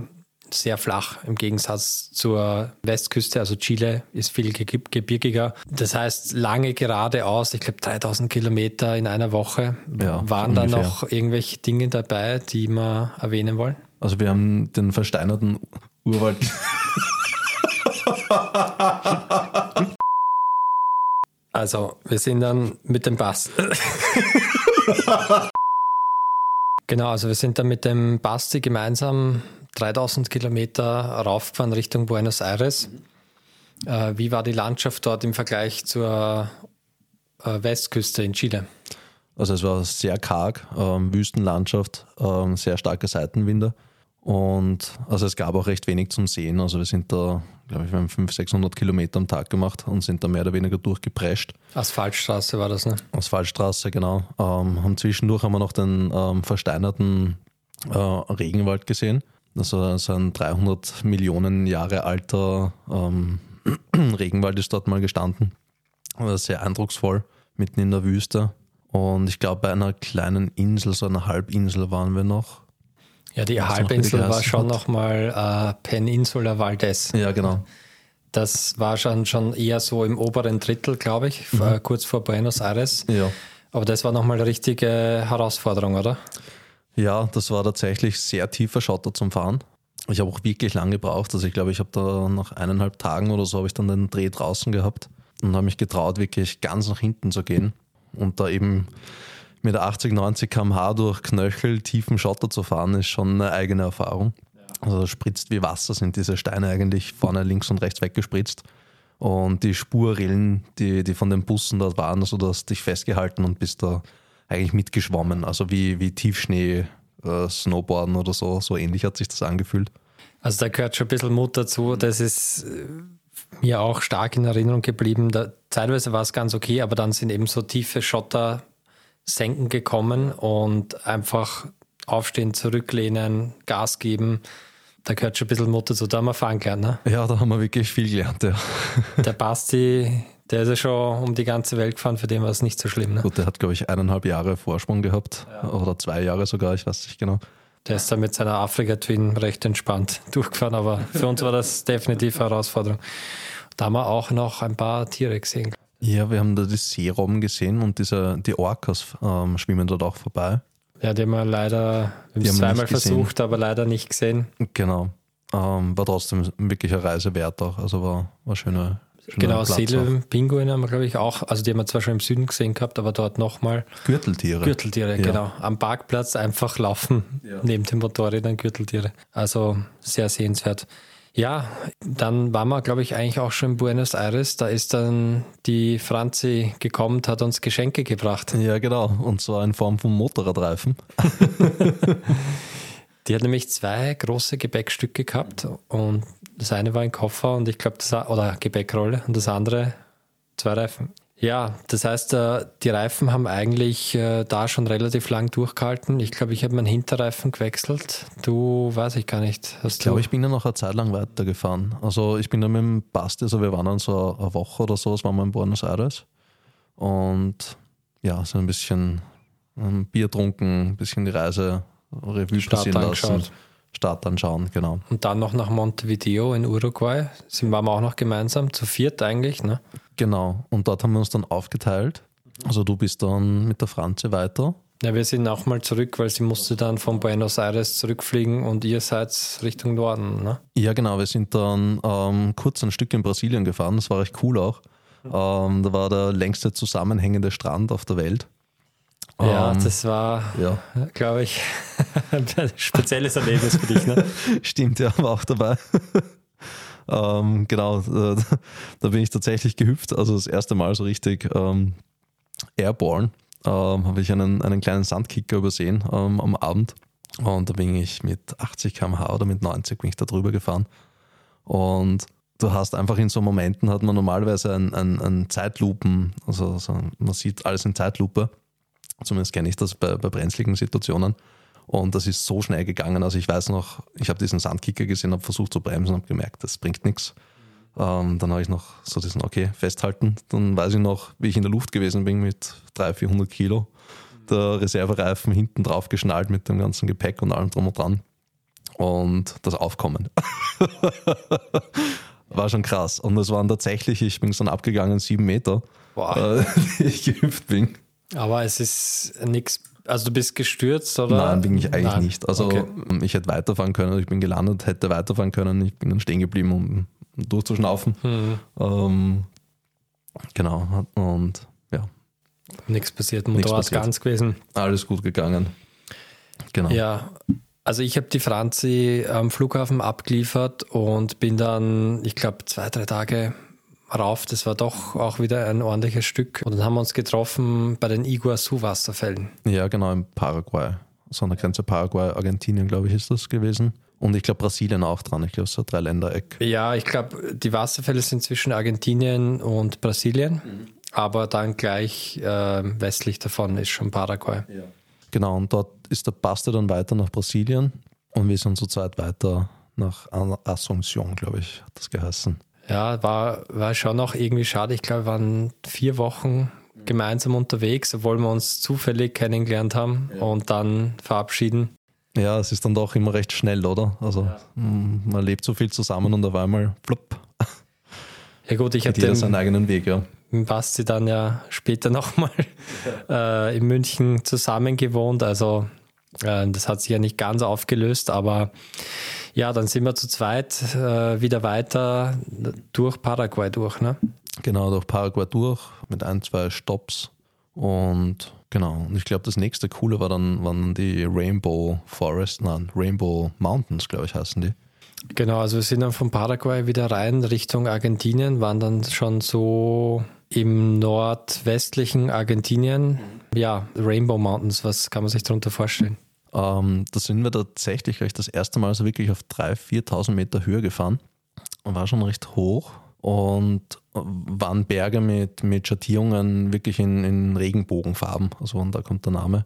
sehr flach im Gegensatz zur Westküste. Also Chile ist viel gebirgiger. Das heißt, lange geradeaus, ich glaube 3000 Kilometer in einer Woche. Ja, Waren da noch irgendwelche Dinge dabei, die wir erwähnen wollen? Also wir haben den versteinerten Urwald. also wir sind dann mit dem Bass. genau, also wir sind dann mit dem Basti gemeinsam 3000 Kilometer raufgefahren Richtung Buenos Aires. Mhm. Äh, wie war die Landschaft dort im Vergleich zur äh, Westküste in Chile? Also es war sehr karg, ähm, Wüstenlandschaft, ähm, sehr starke Seitenwinde und also es gab auch recht wenig zum Sehen. Also wir sind da, glaube ich, wir haben 500, 600 Kilometer am Tag gemacht und sind da mehr oder weniger durchgeprescht. Asphaltstraße war das, ne? Asphaltstraße, genau. Ähm, haben zwischendurch haben wir noch den ähm, versteinerten äh, Regenwald gesehen. Also so ein 300 Millionen Jahre alter ähm, Regenwald ist dort mal gestanden. Sehr eindrucksvoll, mitten in der Wüste. Und ich glaube, bei einer kleinen Insel, so einer Halbinsel waren wir noch. Ja, die Halbinsel war schon nochmal äh, Peninsula Valdez. Ja, genau. Das war schon, schon eher so im oberen Drittel, glaube ich, mhm. kurz vor Buenos Aires. Ja. Aber das war nochmal eine richtige Herausforderung, oder? Ja, das war tatsächlich sehr tiefer Schotter zum Fahren. Ich habe auch wirklich lange gebraucht. Also ich glaube, ich habe da nach eineinhalb Tagen oder so habe ich dann den Dreh draußen gehabt und habe mich getraut, wirklich ganz nach hinten zu gehen und da eben mit 80, 90 km/h durch Knöchel tiefen Schotter zu fahren, ist schon eine eigene Erfahrung. Also spritzt wie Wasser, sind diese Steine eigentlich vorne links und rechts weggespritzt. Und die Spurrillen, die, die von den Bussen dort waren, also du hast dich festgehalten und bist da eigentlich mitgeschwommen. Also wie, wie Tiefschnee, äh, Snowboarden oder so. So ähnlich hat sich das angefühlt. Also da gehört schon ein bisschen Mut dazu. Das ist äh, mir auch stark in Erinnerung geblieben. Da, zeitweise war es ganz okay, aber dann sind eben so tiefe Schottersenken gekommen und einfach aufstehen, zurücklehnen, Gas geben. Da gehört schon ein bisschen Mut dazu. Da haben wir fahren gelernt, ne? Ja, da haben wir wirklich viel gelernt, ja. Der Basti, der ist ja schon um die ganze Welt gefahren, für den war es nicht so schlimm. Ne? Gut, der hat, glaube ich, eineinhalb Jahre Vorsprung gehabt. Ja. Oder zwei Jahre sogar, ich weiß nicht genau. Der ist da mit seiner Afrika-Twin recht entspannt durchgefahren, aber für uns war das definitiv eine Herausforderung. Da haben wir auch noch ein paar Tiere gesehen. Ja, wir haben da die Seerobben gesehen und diese, die Orcas ähm, schwimmen dort auch vorbei. Ja, die haben wir leider wir haben zweimal versucht, aber leider nicht gesehen. Genau. Ähm, war trotzdem wirklich eine Reise wert auch. Also war, war schöne, Genau, Seelenpinguine haben wir, glaube ich, auch. Also die haben wir zwar schon im Süden gesehen gehabt, aber dort nochmal. Gürteltiere. Gürteltiere, ja. genau. Am Parkplatz einfach laufen, ja. neben den Motorrädern Gürteltiere. Also sehr sehenswert. Ja, dann waren wir, glaube ich, eigentlich auch schon in Buenos Aires. Da ist dann die Franzi gekommen und hat uns Geschenke gebracht. Ja, genau. Und zwar in Form von Motorradreifen. die hat nämlich zwei große Gepäckstücke gehabt und das eine war ein Koffer und ich glaube, das oder Gepäckrolle und das andere zwei Reifen. Ja, das heißt, äh, die Reifen haben eigentlich äh, da schon relativ lang durchgehalten. Ich glaube, ich habe meinen Hinterreifen gewechselt. Du weiß ich gar nicht. Ich glaube, ich bin ja noch eine Zeit lang weitergefahren. Also ich bin dann mit dem Basti, also wir waren dann so eine Woche oder so, das waren wir in Buenos Aires. Und ja, so ein bisschen ein Bier trunken, ein bisschen die Reise Revue passieren lassen. Start anschauen, genau. Und dann noch nach Montevideo in Uruguay. Sind wir auch noch gemeinsam, zu viert eigentlich, ne? Genau. Und dort haben wir uns dann aufgeteilt. Also du bist dann mit der Franze weiter. Ja, wir sind auch mal zurück, weil sie musste dann von Buenos Aires zurückfliegen und ihr seid Richtung Norden, ne? Ja, genau. Wir sind dann ähm, kurz ein Stück in Brasilien gefahren. Das war recht cool auch. Ähm, da war der längste zusammenhängende Strand auf der Welt. Ja, ähm, das war, ja. glaube ich, ein spezielles Erlebnis für dich. Ne? Stimmt, ja, war auch dabei. ähm, genau, äh, da bin ich tatsächlich gehüpft, also das erste Mal so richtig ähm, airborne. Ähm, habe ich einen, einen kleinen Sandkicker übersehen ähm, am Abend und da bin ich mit 80 km/h oder mit 90 bin ich da drüber gefahren. Und du hast einfach in so Momenten, hat man normalerweise ein, ein, ein Zeitlupen, also so, man sieht alles in Zeitlupe Zumindest kenne ich das bei, bei brenzligen Situationen. Und das ist so schnell gegangen. Also ich weiß noch, ich habe diesen Sandkicker gesehen, habe versucht zu bremsen und habe gemerkt, das bringt nichts. Ähm, dann habe ich noch so diesen, okay, festhalten. Dann weiß ich noch, wie ich in der Luft gewesen bin mit 300, 400 Kilo. Der Reservereifen hinten drauf geschnallt mit dem ganzen Gepäck und allem drum und dran. Und das Aufkommen. War schon krass. Und das waren tatsächlich, ich bin dann abgegangen, sieben Meter, Boah. die ich gehüpft bin. Aber es ist nichts. Also du bist gestürzt oder? Nein, bin ich eigentlich Nein. nicht. Also okay. ich hätte weiterfahren können, ich bin gelandet, hätte weiterfahren können, ich bin dann stehen geblieben, um durchzuschnaufen. Mhm. Ähm, genau. Und ja. Nichts passiert, Motorrad ganz gewesen. Alles gut gegangen. Genau. Ja, also ich habe die Franzi am Flughafen abgeliefert und bin dann, ich glaube, zwei, drei Tage rauf. Das war doch auch wieder ein ordentliches Stück. Und dann haben wir uns getroffen bei den Iguazu-Wasserfällen. Ja, genau, in Paraguay. So an der Grenze Paraguay, Argentinien, glaube ich, ist das gewesen. Und ich glaube Brasilien auch dran. Ich glaube, so drei Ländereck. Ja, ich glaube, die Wasserfälle sind zwischen Argentinien und Brasilien. Mhm. Aber dann gleich äh, westlich davon ist schon Paraguay. Ja. Genau, und dort ist der Paste dann weiter nach Brasilien. Und wir sind zurzeit weiter nach Asunción, glaube ich, hat das geheißen. Ja, war, war schon noch irgendwie schade. Ich glaube, wir waren vier Wochen gemeinsam unterwegs, obwohl wir uns zufällig kennengelernt haben ja. und dann verabschieden. Ja, es ist dann doch immer recht schnell, oder? Also ja. man lebt so viel zusammen und auf einmal flupp. Ja gut, ich habe den seinen eigenen Weg, ja. Mit Basti dann ja später nochmal äh, in München zusammen gewohnt. Also äh, das hat sich ja nicht ganz aufgelöst, aber ja, dann sind wir zu zweit äh, wieder weiter durch Paraguay durch, ne? Genau, durch Paraguay durch mit ein, zwei Stops und Genau. Und ich glaube, das nächste Coole war dann, waren die Rainbow Forest, nein, Rainbow Mountains, glaube ich, heißen die. Genau, also wir sind dann von Paraguay wieder rein Richtung Argentinien, waren dann schon so im nordwestlichen Argentinien. Ja, Rainbow Mountains, was kann man sich darunter vorstellen? Ähm, da sind wir tatsächlich gleich das erste Mal so wirklich auf 3.000, 4.000 Meter Höhe gefahren. War schon recht hoch und waren Berge mit, mit Schattierungen wirklich in, in Regenbogenfarben. Also und da kommt der Name.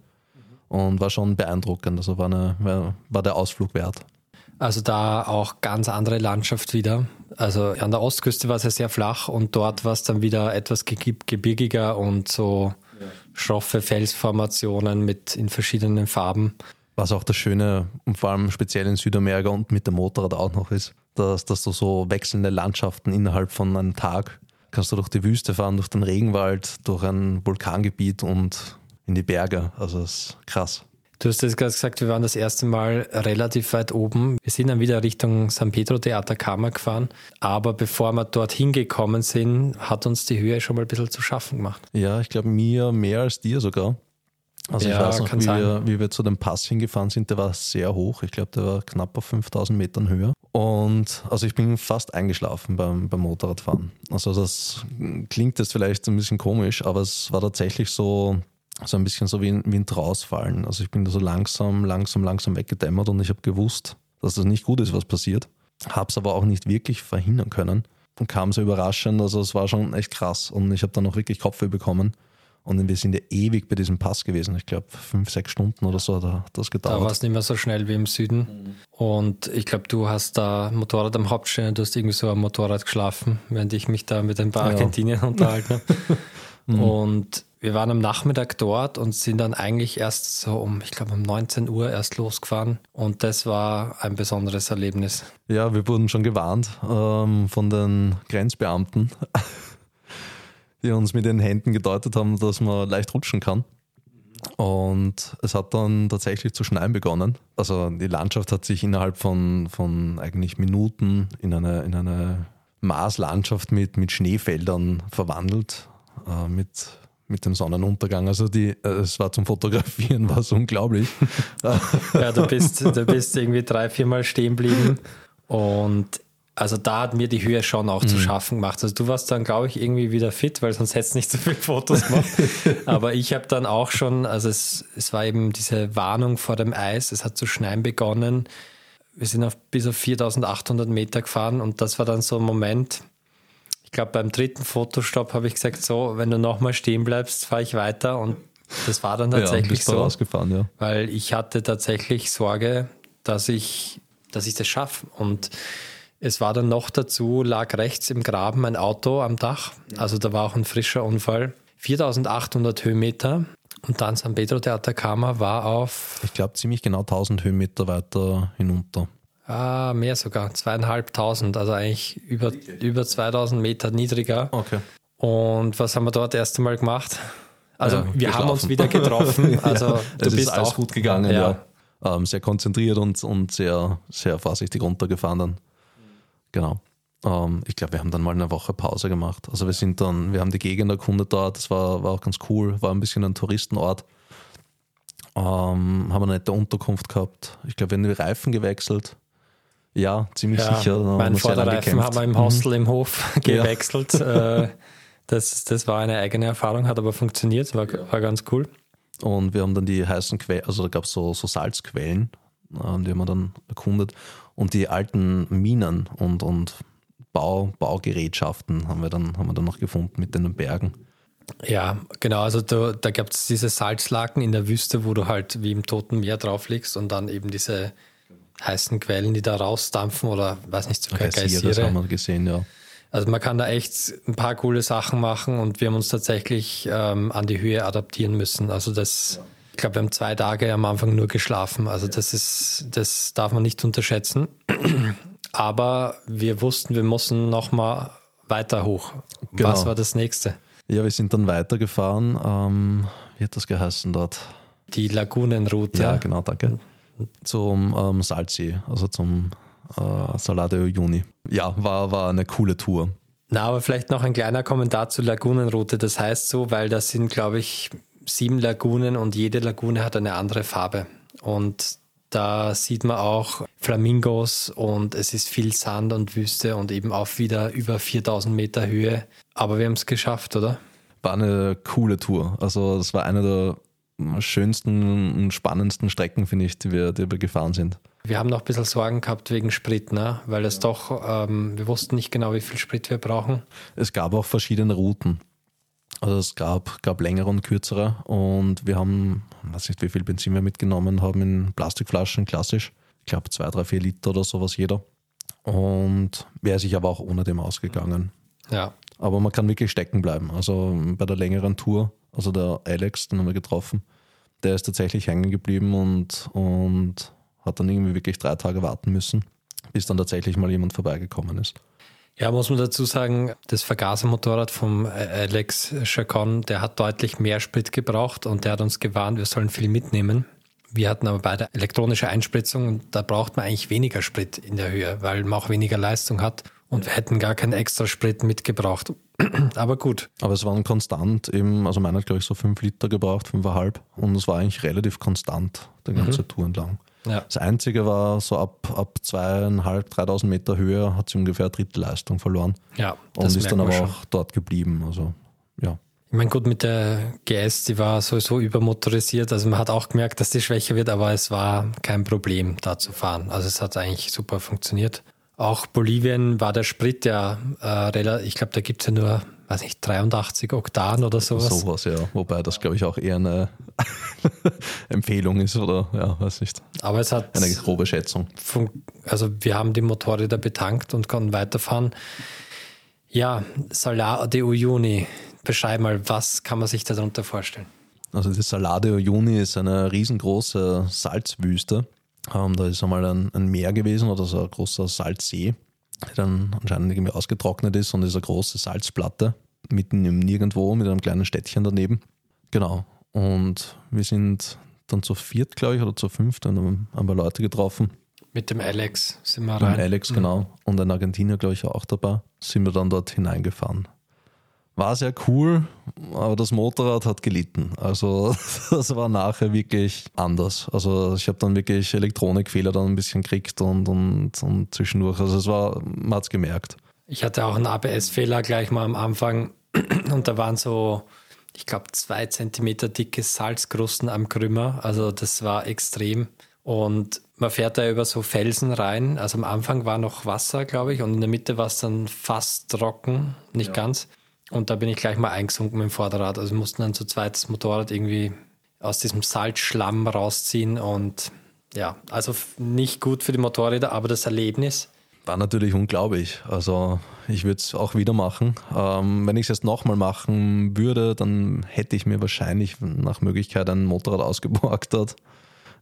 Und war schon beeindruckend. Also war, eine, war der Ausflug wert. Also da auch ganz andere Landschaft wieder. Also an der Ostküste war es ja sehr flach und dort war es dann wieder etwas gebirgiger und so schroffe Felsformationen mit in verschiedenen Farben. Was auch das Schöne, und vor allem speziell in Südamerika und mit dem Motorrad auch noch ist, dass, dass du so wechselnde Landschaften innerhalb von einem Tag kannst du durch die Wüste fahren, durch den Regenwald, durch ein Vulkangebiet und in die Berge. Also das ist krass. Du hast jetzt gerade gesagt, wir waren das erste Mal relativ weit oben. Wir sind dann wieder Richtung San Pedro de Atacama gefahren. Aber bevor wir dorthin gekommen sind, hat uns die Höhe schon mal ein bisschen zu schaffen gemacht. Ja, ich glaube mir mehr als dir sogar. Also ja, ich weiß noch, wie wir, wie wir, zu dem Pass hingefahren sind, der war sehr hoch. Ich glaube, der war knapp auf 5000 Metern Höhe. Und also ich bin fast eingeschlafen beim, beim Motorradfahren. Also das klingt jetzt vielleicht ein bisschen komisch, aber es war tatsächlich so, so ein bisschen so wie ein Wind rausfallen. Also ich bin da so langsam, langsam, langsam weggedämmert und ich habe gewusst, dass das nicht gut ist, was passiert. Habe es aber auch nicht wirklich verhindern können und kam so überraschend. Also es war schon echt krass und ich habe dann auch wirklich Kopfweh bekommen. Und wir sind ja ewig bei diesem Pass gewesen. Ich glaube, fünf, sechs Stunden oder so hat das gedauert. Da war es nicht mehr so schnell wie im Süden. Mhm. Und ich glaube, du hast da Motorrad am Hauptstehen, du hast irgendwie so am Motorrad geschlafen, während ich mich da mit ein paar ja. Argentiniern unterhalten habe. mhm. Und wir waren am Nachmittag dort und sind dann eigentlich erst so um, ich glaube, um 19 Uhr erst losgefahren. Und das war ein besonderes Erlebnis. Ja, wir wurden schon gewarnt ähm, von den Grenzbeamten, die uns mit den Händen gedeutet haben, dass man leicht rutschen kann. Und es hat dann tatsächlich zu schneien begonnen. Also die Landschaft hat sich innerhalb von, von eigentlich Minuten in eine, in eine Marslandschaft mit, mit Schneefeldern verwandelt, äh, mit mit dem Sonnenuntergang. Also die, äh, es war zum Fotografieren, war es unglaublich. ja, du bist, du bist irgendwie drei, viermal stehen geblieben und also da hat mir die Höhe schon auch mhm. zu schaffen gemacht. Also du warst dann, glaube ich, irgendwie wieder fit, weil sonst hättest du nicht so viele Fotos gemacht. Aber ich habe dann auch schon, also es, es war eben diese Warnung vor dem Eis, es hat zu schneien begonnen. Wir sind auf, bis auf 4800 Meter gefahren und das war dann so ein Moment, ich glaube, beim dritten Fotostopp habe ich gesagt, so, wenn du nochmal stehen bleibst, fahre ich weiter. Und das war dann tatsächlich ja, so. Rausgefahren, ja. Weil ich hatte tatsächlich Sorge, dass ich, dass ich das schaffe. Und es war dann noch dazu, lag rechts im Graben ein Auto am Dach. Also da war auch ein frischer Unfall. 4800 Höhenmeter. Und dann San Pedro de Atacama war auf. Ich glaube, ziemlich genau 1000 Höhenmeter weiter hinunter. Ah, mehr sogar, zweieinhalbtausend, also eigentlich über, über 2000 Meter niedriger. Okay. Und was haben wir dort erst einmal gemacht? Also, ja, wir geschlafen. haben uns wieder getroffen. Also, ja, du bist ist alles auch, gut gegangen, ja. ja. Ähm, sehr konzentriert und, und sehr, sehr vorsichtig runtergefahren dann. Genau. Ähm, ich glaube, wir haben dann mal eine Woche Pause gemacht. Also, wir sind dann, wir haben die Gegend erkundet dort, das war, war auch ganz cool, war ein bisschen ein Touristenort. Ähm, haben eine nette Unterkunft gehabt. Ich glaube, wir haben die Reifen gewechselt ja, ziemlich ja, sicher. Mein Vorderreifen haben wir im Hostel im Hof gewechselt. Ja. Äh, das, das war eine eigene Erfahrung, hat aber funktioniert, war, war ganz cool. Und wir haben dann die heißen Quellen, also da gab es so, so Salzquellen, ähm, die haben wir dann erkundet. Und die alten Minen und, und Bau, Baugerätschaften haben wir, dann, haben wir dann noch gefunden mit den Bergen. Ja, genau. Also da, da gab es diese Salzlaken in der Wüste, wo du halt wie im Toten Meer drauf liegst und dann eben diese heißen Quellen, die da rausdampfen oder weiß nicht, sogar Geysire. Geysire. Das haben wir gesehen, ja. Also man kann da echt ein paar coole Sachen machen und wir haben uns tatsächlich ähm, an die Höhe adaptieren müssen. Also das, ja. Ich glaube, wir haben zwei Tage am Anfang nur geschlafen. Also das ist, das darf man nicht unterschätzen. Aber wir wussten, wir mussten noch mal weiter hoch. Genau. Was war das nächste? Ja, wir sind dann weitergefahren. Ähm, wie hat das geheißen dort? Die Lagunenroute. Ja, genau, danke zum ähm, Salzsee, also zum äh, Salade Juni. Ja, war, war eine coole Tour. Na, aber vielleicht noch ein kleiner Kommentar zur Lagunenroute. Das heißt so, weil das sind, glaube ich, sieben Lagunen und jede Lagune hat eine andere Farbe. Und da sieht man auch Flamingos und es ist viel Sand und Wüste und eben auch wieder über 4000 Meter Höhe. Aber wir haben es geschafft, oder? War eine coole Tour. Also das war eine der schönsten und spannendsten Strecken, finde ich, die wir, die wir gefahren sind. Wir haben noch ein bisschen Sorgen gehabt wegen Sprit, ne? weil es doch, ähm, wir wussten nicht genau, wie viel Sprit wir brauchen. Es gab auch verschiedene Routen. Also es gab, gab längere und kürzere und wir haben, weiß nicht, wie viel Benzin wir mitgenommen haben in Plastikflaschen, klassisch. Ich glaube zwei, drei, vier Liter oder sowas jeder. Und wäre sich aber auch ohne dem ausgegangen. Ja. Aber man kann wirklich stecken bleiben. Also bei der längeren Tour, also der Alex, den haben wir getroffen, der ist tatsächlich hängen geblieben und, und hat dann irgendwie wirklich drei Tage warten müssen, bis dann tatsächlich mal jemand vorbeigekommen ist. Ja, muss man dazu sagen, das Vergasermotorrad vom Alex Chacon, der hat deutlich mehr Sprit gebraucht und der hat uns gewarnt, wir sollen viel mitnehmen. Wir hatten aber beide elektronische Einspritzung und da braucht man eigentlich weniger Sprit in der Höhe, weil man auch weniger Leistung hat und wir hätten gar keinen extra Sprit mitgebraucht. aber gut. Aber es waren konstant eben, also meiner hat glaube ich so fünf Liter gebraucht, fünfeinhalb und es war eigentlich relativ konstant die ganze mhm. Tour entlang. Ja. Das Einzige war, so ab, ab zweieinhalb, dreitausend Meter Höhe hat sie ungefähr Drittelleistung verloren. Ja, und ist dann aber schon. auch dort geblieben. Also, ja. Ich meine, gut, mit der GS, die war sowieso übermotorisiert. Also man hat auch gemerkt, dass die schwächer wird, aber es war kein Problem, da zu fahren. Also es hat eigentlich super funktioniert. Auch Bolivien war der Sprit ja äh, relativ, ich glaube, da gibt es ja nur weiß nicht, 83 Oktan oder sowas. Sowas, ja. Wobei das, glaube ich, auch eher eine Empfehlung ist oder ja, weiß nicht. Aber es hat. Eine grobe Schätzung. Also, wir haben die Motorräder betankt und konnten weiterfahren. Ja, Salar de Uyuni. Beschreib mal, was kann man sich darunter vorstellen? Also, die Salar de Uyuni ist eine riesengroße Salzwüste. Ähm, da ist einmal ein, ein Meer gewesen oder so ein großer Salzsee die dann anscheinend irgendwie ausgetrocknet ist und ist eine große Salzplatte mitten im Nirgendwo mit einem kleinen Städtchen daneben. Genau. Und wir sind dann zu viert, glaube ich, oder zu fünft, dann haben wir Leute getroffen. Mit dem Alex sind wir rein. Mit dem Alex, genau. Und ein Argentinier, glaube ich, auch dabei. Sind wir dann dort hineingefahren. War sehr cool, aber das Motorrad hat gelitten. Also das war nachher wirklich anders. Also ich habe dann wirklich Elektronikfehler dann ein bisschen gekriegt und, und, und zwischendurch. Also es war, man hat es gemerkt. Ich hatte auch einen ABS-Fehler gleich mal am Anfang und da waren so, ich glaube, zwei Zentimeter dicke Salzkrusten am Krümmer. Also das war extrem. Und man fährt da über so Felsen rein. Also am Anfang war noch Wasser, glaube ich, und in der Mitte war es dann fast trocken, nicht ja. ganz. Und da bin ich gleich mal eingesunken mit dem Vorderrad. Also wir mussten dann zu zweit das Motorrad irgendwie aus diesem Salzschlamm rausziehen und ja, also nicht gut für die Motorräder, aber das Erlebnis. War natürlich unglaublich. Also ich würde es auch wieder machen. Ähm, wenn ich es jetzt nochmal machen würde, dann hätte ich mir wahrscheinlich nach Möglichkeit ein Motorrad ausgeborgt.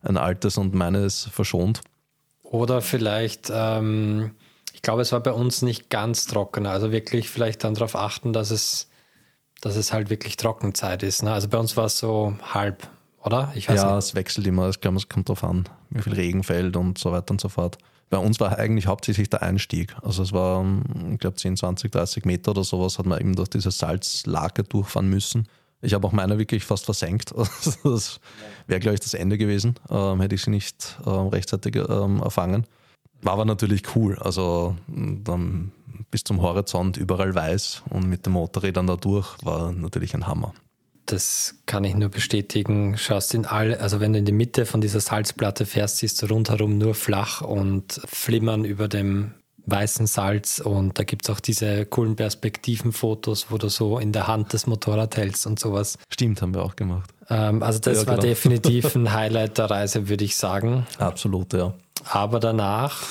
Ein altes und meines verschont. Oder vielleicht ähm, glaube, es war bei uns nicht ganz trocken. Also wirklich vielleicht dann darauf achten, dass es, dass es halt wirklich Trockenzeit ist. Ne? Also bei uns war es so halb, oder? Ich weiß ja, nicht. es wechselt immer. Ich glaube, es kommt darauf an, wie viel Regen fällt und so weiter und so fort. Bei uns war eigentlich hauptsächlich der Einstieg. Also es war, ich glaube, 10, 20, 30 Meter oder sowas hat man eben durch diese Salzlake durchfahren müssen. Ich habe auch meine wirklich fast versenkt. das wäre, glaube ich, das Ende gewesen. Ähm, hätte ich sie nicht ähm, rechtzeitig ähm, erfangen. War aber natürlich cool. Also dann bis zum Horizont überall weiß und mit den Motorrädern da durch war natürlich ein Hammer. Das kann ich nur bestätigen. Schaust in all, also wenn du in die Mitte von dieser Salzplatte fährst, siehst du rundherum nur flach und flimmern über dem weißen Salz und da gibt es auch diese coolen Perspektivenfotos, wo du so in der Hand das Motorrad hältst und sowas. Stimmt, haben wir auch gemacht. Ähm, also das ja, war genau. definitiv ein Highlight der Reise, würde ich sagen. Absolut, ja. Aber danach?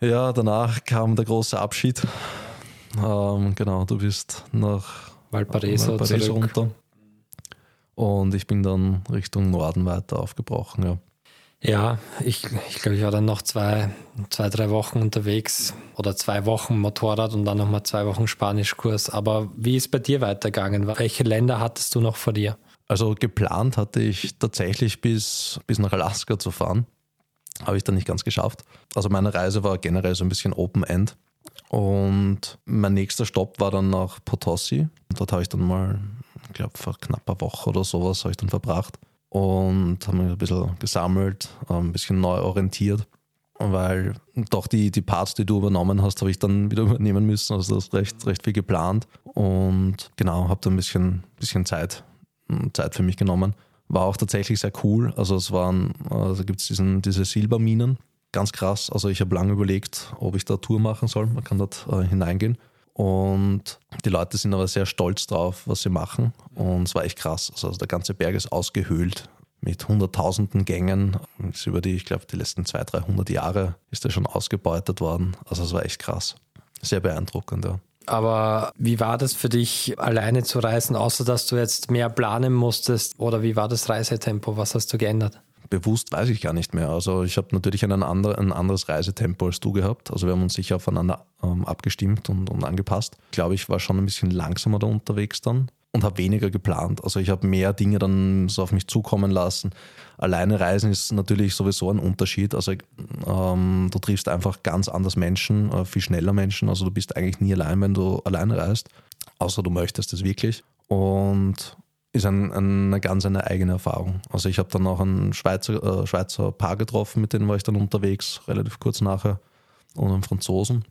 Ja, danach kam der große Abschied. Ähm, genau, du bist nach Valparaiso, Valparaiso runter. Und ich bin dann Richtung Norden weiter aufgebrochen, ja. Ja, ich, ich glaube, ich war dann noch zwei, zwei, drei Wochen unterwegs oder zwei Wochen Motorrad und dann nochmal zwei Wochen Spanischkurs. Aber wie ist bei dir weitergegangen? Welche Länder hattest du noch vor dir? Also geplant hatte ich tatsächlich bis, bis nach Alaska zu fahren. Habe ich dann nicht ganz geschafft. Also meine Reise war generell so ein bisschen Open-End. Und mein nächster Stopp war dann nach Potosi. Dort habe ich dann mal ich glaube, vor knapp einer Woche oder sowas habe ich dann verbracht und habe mich ein bisschen gesammelt, ein bisschen neu orientiert, weil doch die, die Parts, die du übernommen hast, habe ich dann wieder übernehmen müssen. Also das ist recht, recht viel geplant und genau, habe da ein bisschen, bisschen Zeit, Zeit für mich genommen. War auch tatsächlich sehr cool. Also es waren, also gibt es diese Silberminen, ganz krass. Also ich habe lange überlegt, ob ich da Tour machen soll. Man kann dort äh, hineingehen. Und die Leute sind aber sehr stolz drauf, was sie machen. Und es war echt krass. Also der ganze Berg ist ausgehöhlt mit hunderttausenden Gängen. Ist über die, ich glaube, die letzten 200, 300 Jahre ist er schon ausgebeutet worden. Also es war echt krass. Sehr beeindruckend, ja. Aber wie war das für dich, alleine zu reisen, außer dass du jetzt mehr planen musstest? Oder wie war das Reisetempo? Was hast du geändert? Bewusst weiß ich gar nicht mehr. Also ich habe natürlich einen andere, ein anderes Reisetempo als du gehabt. Also wir haben uns sicher aufeinander ähm, abgestimmt und, und angepasst. Ich glaube, ich war schon ein bisschen langsamer da unterwegs dann und habe weniger geplant. Also ich habe mehr Dinge dann so auf mich zukommen lassen. Alleine reisen ist natürlich sowieso ein Unterschied. Also ähm, du triffst einfach ganz anders Menschen, äh, viel schneller Menschen. Also du bist eigentlich nie allein, wenn du alleine reist, außer du möchtest es wirklich. Und ist ein, eine ganz eine eigene Erfahrung. Also ich habe dann auch ein Schweizer, äh, Schweizer Paar getroffen, mit denen war ich dann unterwegs, relativ kurz nachher, und einen Franzosen.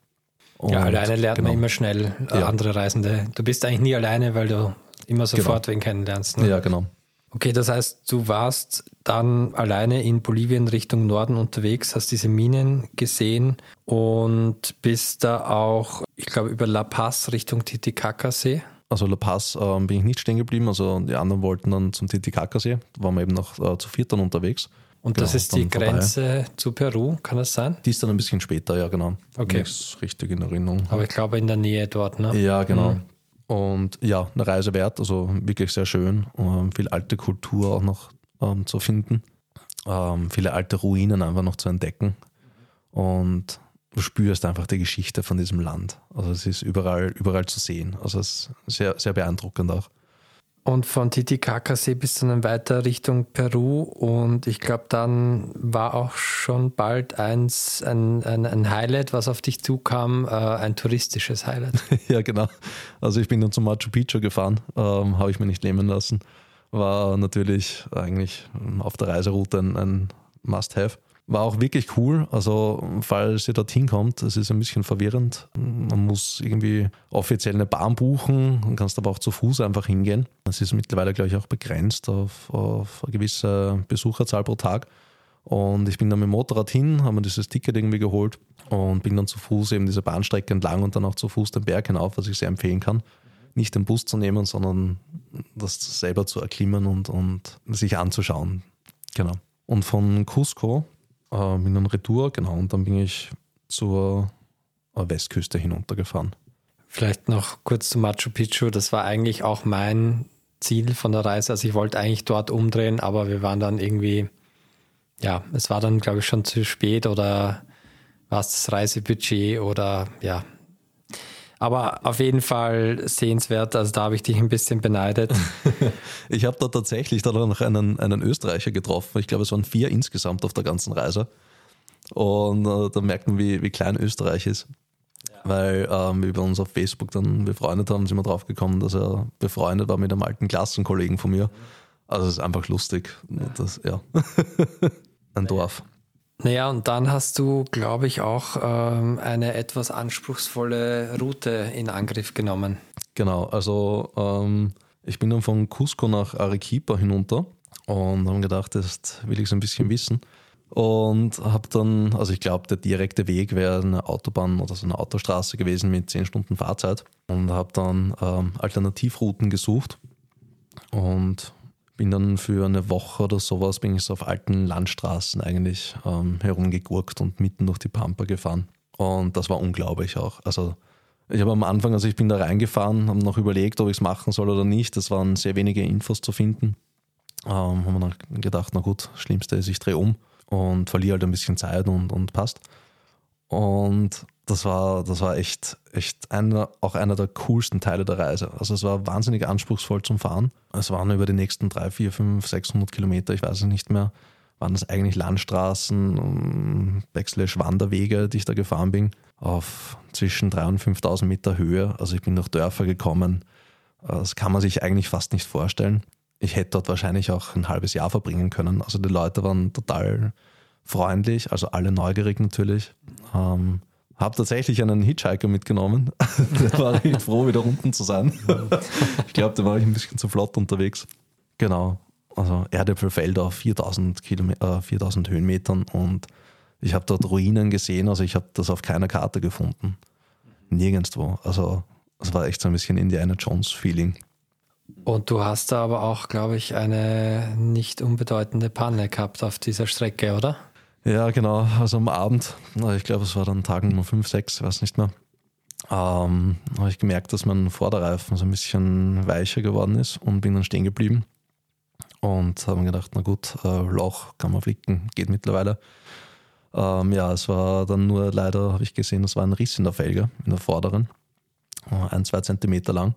Und ja, alleine lernt genau. man immer schnell äh, ja. andere Reisende. Du bist eigentlich nie alleine, weil du immer sofort genau. wen kennenlernst. Ne? Ja, genau. Okay, das heißt, du warst dann alleine in Bolivien Richtung Norden unterwegs, hast diese Minen gesehen und bist da auch, ich glaube, über La Paz Richtung Titicaca-See. Also La Paz äh, bin ich nicht stehen geblieben, also die anderen wollten dann zum Titicaca-See, da waren wir eben noch äh, zu viert dann unterwegs. Und genau, das ist die Grenze vorbei. zu Peru, kann das sein? Die ist dann ein bisschen später, ja genau. Okay. Ist richtig in Erinnerung. Aber ich glaube in der Nähe dort, ne? Ja, genau. Mhm. Und ja, eine Reise wert, also wirklich sehr schön. Ähm, viel alte Kultur auch noch ähm, zu finden. Ähm, viele alte Ruinen einfach noch zu entdecken. Und du spürst einfach die Geschichte von diesem Land. Also es ist überall, überall zu sehen. Also es ist sehr, sehr beeindruckend auch. Und von Titicacasee bis dann weiter Richtung Peru und ich glaube, dann war auch schon bald eins, ein, ein, ein Highlight, was auf dich zukam, äh, ein touristisches Highlight. ja, genau. Also ich bin dann zum Machu Picchu gefahren, ähm, habe ich mir nicht nehmen lassen. War natürlich eigentlich auf der Reiseroute ein, ein Must-Have. War auch wirklich cool. Also, falls ihr dorthin kommt, es ist ein bisschen verwirrend. Man muss irgendwie offiziell eine Bahn buchen, man kannst aber auch zu Fuß einfach hingehen. Es ist mittlerweile, glaube ich, auch begrenzt auf, auf eine gewisse Besucherzahl pro Tag. Und ich bin dann mit dem Motorrad hin, habe mir dieses Ticket irgendwie geholt und bin dann zu Fuß eben diese Bahnstrecke entlang und dann auch zu Fuß den Berg hinauf, was ich sehr empfehlen kann. Nicht den Bus zu nehmen, sondern das selber zu erklimmen und, und sich anzuschauen. Genau. Und von Cusco äh, mit einem Retour, genau, und dann bin ich zur äh, Westküste hinuntergefahren. Vielleicht noch kurz zu Machu Picchu. Das war eigentlich auch mein Ziel von der Reise. Also ich wollte eigentlich dort umdrehen, aber wir waren dann irgendwie, ja, es war dann, glaube ich, schon zu spät oder war es das Reisebudget oder ja, aber auf jeden Fall sehenswert. Also da habe ich dich ein bisschen beneidet. ich habe da tatsächlich dann noch einen, einen Österreicher getroffen. Ich glaube, es waren vier insgesamt auf der ganzen Reise. Und äh, da merkt man, wie, wie klein Österreich ist. Ja. Weil ähm, wir uns auf Facebook dann befreundet haben, sind wir drauf gekommen, dass er befreundet war mit einem alten Klassenkollegen von mir. Also es ist einfach lustig. Ja. Das, ja. Ein Dorf. Naja, und dann hast du, glaube ich, auch ähm, eine etwas anspruchsvolle Route in Angriff genommen. Genau, also ähm, ich bin dann von Cusco nach Arequipa hinunter und habe gedacht, jetzt will ich es ein bisschen wissen. Und habe dann, also ich glaube, der direkte Weg wäre eine Autobahn oder so eine Autostraße gewesen mit 10 Stunden Fahrzeit. Und habe dann ähm, Alternativrouten gesucht und bin dann für eine Woche oder sowas bin ich so auf alten Landstraßen eigentlich ähm, herumgegurkt und mitten durch die Pampa gefahren. Und das war unglaublich auch. Also ich habe am Anfang, also ich bin da reingefahren, habe noch überlegt, ob ich es machen soll oder nicht. Das waren sehr wenige Infos zu finden. Ähm, haben wir dann gedacht, na gut, Schlimmste ist, ich drehe um und verliere halt ein bisschen Zeit und, und passt. Und das war, das war echt, echt einer, auch einer der coolsten Teile der Reise. Also es war wahnsinnig anspruchsvoll zum Fahren. Es waren über die nächsten drei, vier, fünf, 600 Kilometer, ich weiß es nicht mehr, waren das eigentlich Landstraßen, Backslash Wanderwege, die ich da gefahren bin, auf zwischen 3.000 und 5.000 Meter Höhe. Also ich bin durch Dörfer gekommen, Das kann man sich eigentlich fast nicht vorstellen. Ich hätte dort wahrscheinlich auch ein halbes Jahr verbringen können. Also die Leute waren total freundlich, also alle neugierig natürlich. Ähm, habe tatsächlich einen Hitchhiker mitgenommen. der war recht froh, wieder unten zu sein. ich glaube, da war ich ein bisschen zu flott unterwegs. Genau. Also Erdäpfelfeld auf 4000, Kilometer, äh, 4000 Höhenmetern und ich habe dort Ruinen gesehen, also ich habe das auf keiner Karte gefunden. Nirgendwo. Also es war echt so ein bisschen Indiana Jones-Feeling. Und du hast da aber auch, glaube ich, eine nicht unbedeutende Panne gehabt auf dieser Strecke, oder? Ja, genau. Also am Abend, ich glaube, es war dann Tag Nummer 5, 6, weiß nicht mehr, ähm, habe ich gemerkt, dass mein Vorderreifen so ein bisschen weicher geworden ist und bin dann stehen geblieben. Und habe mir gedacht, na gut, äh, Loch kann man flicken, geht mittlerweile. Ähm, ja, es war dann nur leider, habe ich gesehen, es war ein Riss in der Felge, in der vorderen, äh, ein, zwei Zentimeter lang.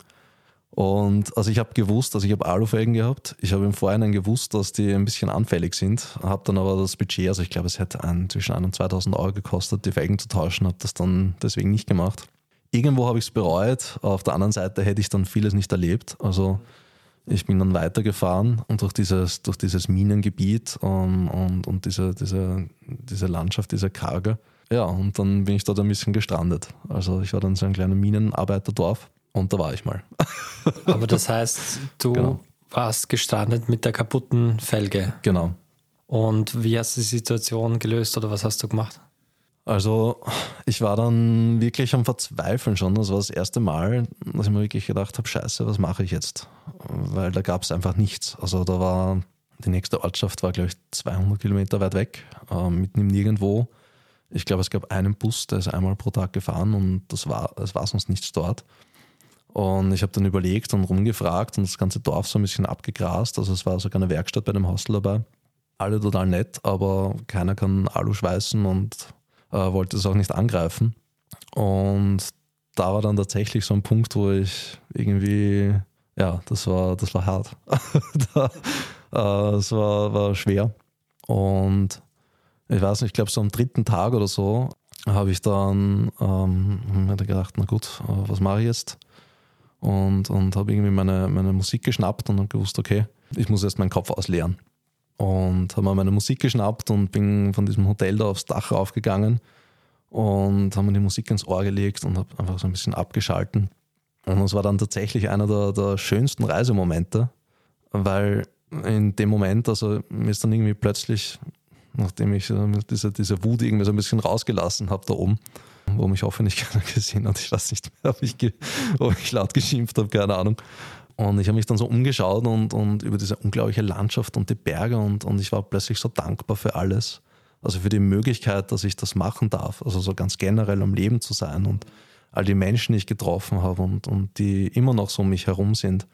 Und also ich habe gewusst, also ich habe Alufelgen gehabt. Ich habe im Vorhinein gewusst, dass die ein bisschen anfällig sind. Habe dann aber das Budget, also ich glaube, es hätte ein, zwischen 1 und 2000 Euro gekostet, die Felgen zu tauschen. Habe das dann deswegen nicht gemacht. Irgendwo habe ich es bereut. Auf der anderen Seite hätte ich dann vieles nicht erlebt. Also ich bin dann weitergefahren und durch dieses, durch dieses Minengebiet und, und, und diese, diese, diese Landschaft, diese Karge. Ja, und dann bin ich dort ein bisschen gestrandet. Also ich war dann so ein kleiner Minenarbeiterdorf und da war ich mal. Aber das heißt, du genau. warst gestrandet mit der kaputten Felge. Genau. Und wie hast du die Situation gelöst oder was hast du gemacht? Also ich war dann wirklich am Verzweifeln schon. Das war das erste Mal, dass ich mir wirklich gedacht habe, scheiße, was mache ich jetzt? Weil da gab es einfach nichts. Also da war, die nächste Ortschaft war, glaube ich, 200 Kilometer weit weg, äh, mitten im Nirgendwo. Ich glaube, es gab einen Bus, der ist einmal pro Tag gefahren und das war, es war sonst nichts dort. Und ich habe dann überlegt und rumgefragt und das ganze Dorf so ein bisschen abgegrast. Also es war sogar eine Werkstatt bei dem Hostel dabei. Alle total nett, aber keiner kann Alu schweißen und äh, wollte es auch nicht angreifen. Und da war dann tatsächlich so ein Punkt, wo ich irgendwie, ja, das war, das war hart. da, äh, war, war schwer. Und ich weiß nicht, ich glaube so am dritten Tag oder so habe ich dann ähm, gedacht, na gut, äh, was mache ich jetzt? Und, und habe irgendwie meine, meine Musik geschnappt und habe gewusst, okay, ich muss erst meinen Kopf ausleeren. Und habe mir meine Musik geschnappt und bin von diesem Hotel da aufs Dach raufgegangen und habe mir die Musik ins Ohr gelegt und habe einfach so ein bisschen abgeschalten. Und es war dann tatsächlich einer der, der schönsten Reisemomente, weil in dem Moment, also mir ist dann irgendwie plötzlich, nachdem ich diese, diese Wut irgendwie so ein bisschen rausgelassen habe da oben, wo mich hoffentlich keiner gesehen hat. Ich weiß nicht mehr, ob ich, ob ich laut geschimpft habe, keine Ahnung. Und ich habe mich dann so umgeschaut und, und über diese unglaubliche Landschaft und die Berge und, und ich war plötzlich so dankbar für alles. Also für die Möglichkeit, dass ich das machen darf. Also so ganz generell am Leben zu sein und all die Menschen, die ich getroffen habe und, und die immer noch so um mich herum sind.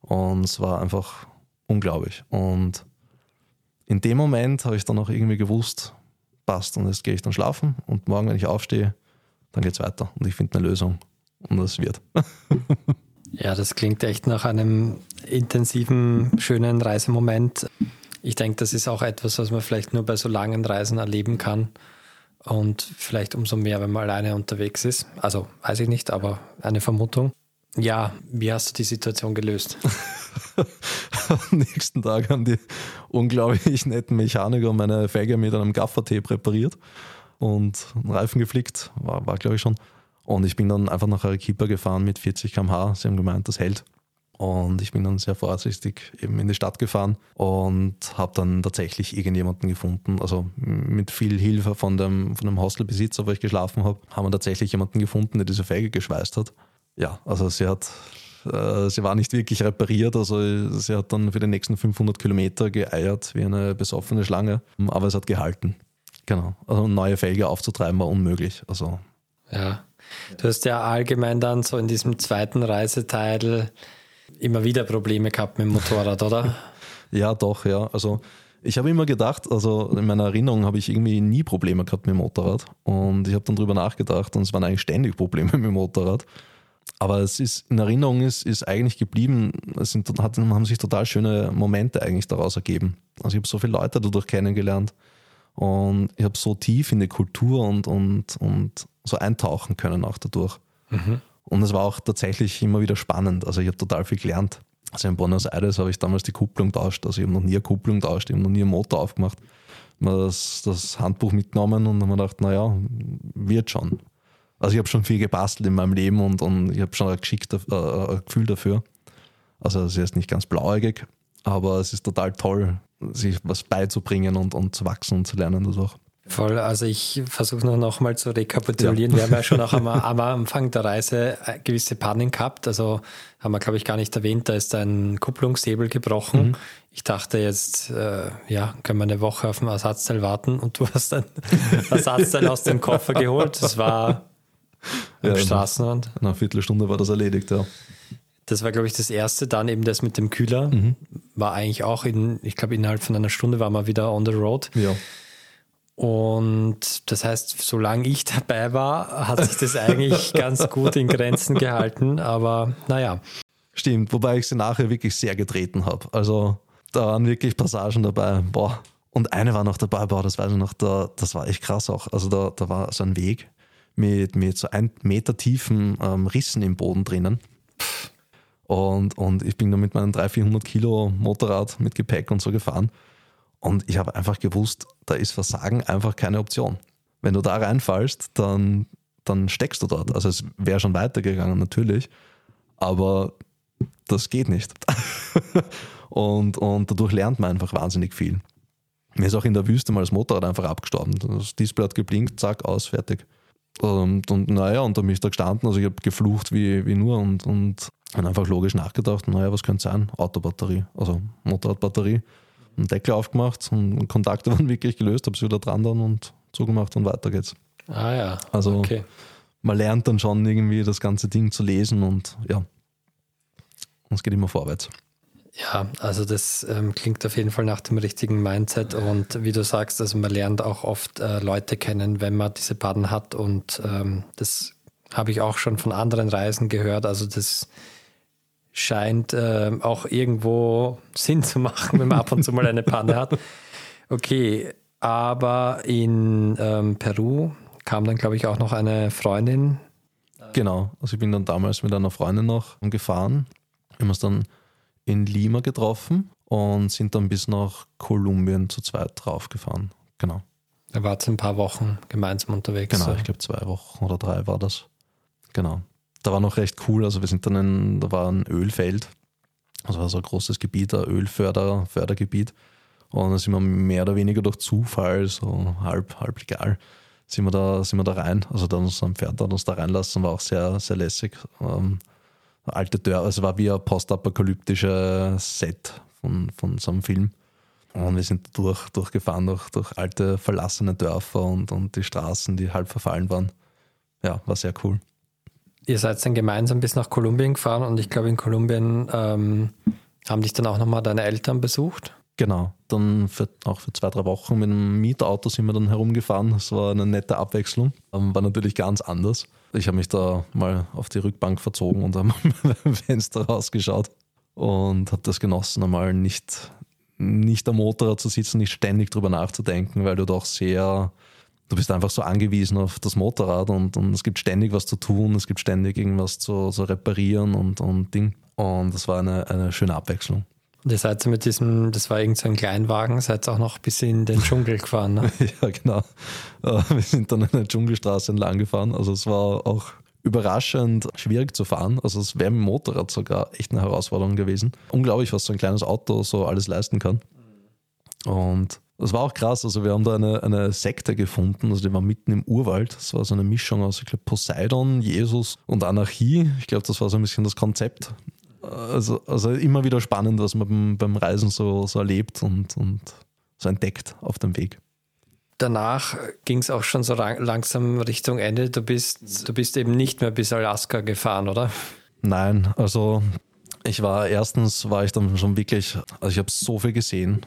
Und es war einfach unglaublich. Und in dem Moment habe ich dann auch irgendwie gewusst, passt und jetzt gehe ich dann schlafen und morgen, wenn ich aufstehe, dann geht es weiter und ich finde eine Lösung und das wird. ja, das klingt echt nach einem intensiven, schönen Reisemoment. Ich denke, das ist auch etwas, was man vielleicht nur bei so langen Reisen erleben kann und vielleicht umso mehr, wenn man alleine unterwegs ist. Also weiß ich nicht, aber eine Vermutung. Ja, wie hast du die Situation gelöst? Am nächsten Tag haben die unglaublich netten Mechaniker meine Felge mit einem Gaffertape repariert und einen Reifen geflickt, war, war glaube ich schon. Und ich bin dann einfach nach Arequipa gefahren mit 40 km/h. Sie haben gemeint, das hält. Und ich bin dann sehr vorsichtig eben in die Stadt gefahren und habe dann tatsächlich irgendjemanden gefunden. Also mit viel Hilfe von dem, von dem Hostelbesitzer, wo ich geschlafen habe, haben wir tatsächlich jemanden gefunden, der diese Felge geschweißt hat ja, also sie hat, sie war nicht wirklich repariert, also sie hat dann für die nächsten 500 Kilometer geeiert wie eine besoffene Schlange, aber es hat gehalten. Genau. Also neue Felge aufzutreiben war unmöglich. Also. Ja. Du hast ja allgemein dann so in diesem zweiten Reiseteil immer wieder Probleme gehabt mit dem Motorrad, oder? ja, doch, ja. Also ich habe immer gedacht, also in meiner Erinnerung habe ich irgendwie nie Probleme gehabt mit dem Motorrad. Und ich habe dann drüber nachgedacht und es waren eigentlich ständig Probleme mit dem Motorrad. Aber es ist in Erinnerung ist, ist eigentlich geblieben, es sind, hat, haben sich total schöne Momente eigentlich daraus ergeben. Also ich habe so viele Leute dadurch kennengelernt und ich habe so tief in die Kultur und, und, und so eintauchen können auch dadurch. Mhm. Und es war auch tatsächlich immer wieder spannend. Also ich habe total viel gelernt. Also in Buenos Aires habe ich damals die Kupplung tauscht. Also ich habe noch nie eine Kupplung tauscht, ich habe noch nie einen Motor aufgemacht. Mir das, das Handbuch mitgenommen und habe mir gedacht, naja, wird schon. Also ich habe schon viel gebastelt in meinem Leben und, und ich habe schon ein, Geschick, äh, ein Gefühl dafür. Also es ist nicht ganz blauäugig, aber es ist total toll, sich was beizubringen und, und zu wachsen und zu lernen dadurch. Voll, also ich versuche nur noch mal zu rekapitulieren. Ja. Wir haben ja schon auch am, am, Anfang der Reise äh, gewisse Pannen gehabt. Also haben wir, glaube ich, gar nicht erwähnt, da ist ein Kupplungshebel gebrochen. Mhm. Ich dachte jetzt, äh, ja, können wir eine Woche auf ein Ersatzteil warten und du hast ein Ersatzteil aus dem Koffer geholt. Das war am ja, Straßenrand. Nach einer Viertelstunde war das erledigt, ja. Das war, glaube ich, das erste. Dann eben das mit dem Kühler. Mhm. War eigentlich auch in, ich glaube, innerhalb von einer Stunde waren wir wieder on the road. Ja. Und das heißt, solange ich dabei war, hat sich das eigentlich ganz gut in Grenzen gehalten. Aber naja. Stimmt, wobei ich sie nachher wirklich sehr getreten habe. Also da waren wirklich Passagen dabei. Boah. Und eine war noch dabei, boah, das weiß ich noch, da, das war echt krass auch. Also da, da war so ein Weg mit, mit so ein Meter tiefen ähm, Rissen im Boden drinnen. Und, und ich bin da mit meinem 300, 400 Kilo Motorrad mit Gepäck und so gefahren. Und ich habe einfach gewusst, da ist Versagen einfach keine Option. Wenn du da reinfallst, dann, dann steckst du dort. Also es wäre schon weitergegangen, natürlich. Aber das geht nicht. und, und dadurch lernt man einfach wahnsinnig viel. Mir ist auch in der Wüste mal das Motorrad einfach abgestorben. Das Display hat geblinkt, zack, aus, fertig. Und, und naja, und da bin ich da gestanden, also ich habe geflucht wie, wie nur und, und dann einfach logisch nachgedacht, naja, was könnte sein? Autobatterie, also Motorradbatterie. Einen Deckel aufgemacht und Kontakte waren wirklich gelöst, habe sie wieder dran dann und zugemacht und weiter geht's. Ah ja. Also okay. man lernt dann schon irgendwie das ganze Ding zu lesen und ja, und es geht immer vorwärts. Ja, also das ähm, klingt auf jeden Fall nach dem richtigen Mindset und wie du sagst, also man lernt auch oft äh, Leute kennen, wenn man diese Pannen hat und ähm, das habe ich auch schon von anderen Reisen gehört. Also das scheint äh, auch irgendwo Sinn zu machen, wenn man ab und zu mal eine Panne hat. Okay, aber in ähm, Peru kam dann, glaube ich, auch noch eine Freundin. Genau, also ich bin dann damals mit einer Freundin noch gefahren. Wir haben uns dann in Lima getroffen und sind dann bis nach Kolumbien zu zweit draufgefahren. Genau. Da wart ein paar Wochen gemeinsam unterwegs. Genau, ich glaube zwei Wochen oder drei war das. Genau da war noch recht cool. Also wir sind dann in, da war ein Ölfeld, also war so ein großes Gebiet, ein Ölfördergebiet. Und da sind wir mehr oder weniger durch Zufall, so halb, halb legal, sind wir da, sind wir da rein. Also dann uns am Pferd hat uns da reinlassen, war auch sehr, sehr lässig. Ähm, alte Dörfer, also war wie ein postapokalyptisches Set von, von so einem Film. Und wir sind durch, durchgefahren durch, durch alte verlassene Dörfer und, und die Straßen, die halb verfallen waren. Ja, war sehr cool ihr seid dann gemeinsam bis nach Kolumbien gefahren und ich glaube, in Kolumbien ähm, haben dich dann auch nochmal deine Eltern besucht. Genau, dann für, auch für zwei, drei Wochen mit einem Mietauto sind wir dann herumgefahren. Das war eine nette Abwechslung. Ähm, war natürlich ganz anders. Ich habe mich da mal auf die Rückbank verzogen und beim Fenster rausgeschaut und habe das genossen, einmal nicht, nicht am Motorrad zu sitzen, nicht ständig drüber nachzudenken, weil du doch sehr du bist einfach so angewiesen auf das Motorrad und, und es gibt ständig was zu tun, es gibt ständig irgendwas zu, zu reparieren und, und Ding. Und das war eine, eine schöne Abwechslung. Und ihr seid mit diesem, das war irgend so ein Kleinwagen, seid auch noch bis in den Dschungel gefahren, ne? ja, genau. Wir sind dann eine Dschungelstraße entlang gefahren. Also es war auch überraschend schwierig zu fahren. Also es wäre mit dem Motorrad sogar echt eine Herausforderung gewesen. Unglaublich, was so ein kleines Auto so alles leisten kann. Und das war auch krass. Also, wir haben da eine, eine Sekte gefunden. Also, die war mitten im Urwald. Das war so eine Mischung aus, ich glaube, Poseidon, Jesus und Anarchie. Ich glaube, das war so ein bisschen das Konzept. Also, also immer wieder spannend, was man beim, beim Reisen so, so erlebt und, und so entdeckt auf dem Weg. Danach ging es auch schon so langsam Richtung Ende. Du bist, du bist eben nicht mehr bis Alaska gefahren, oder? Nein, also ich war erstens war ich dann schon wirklich, also ich habe so viel gesehen,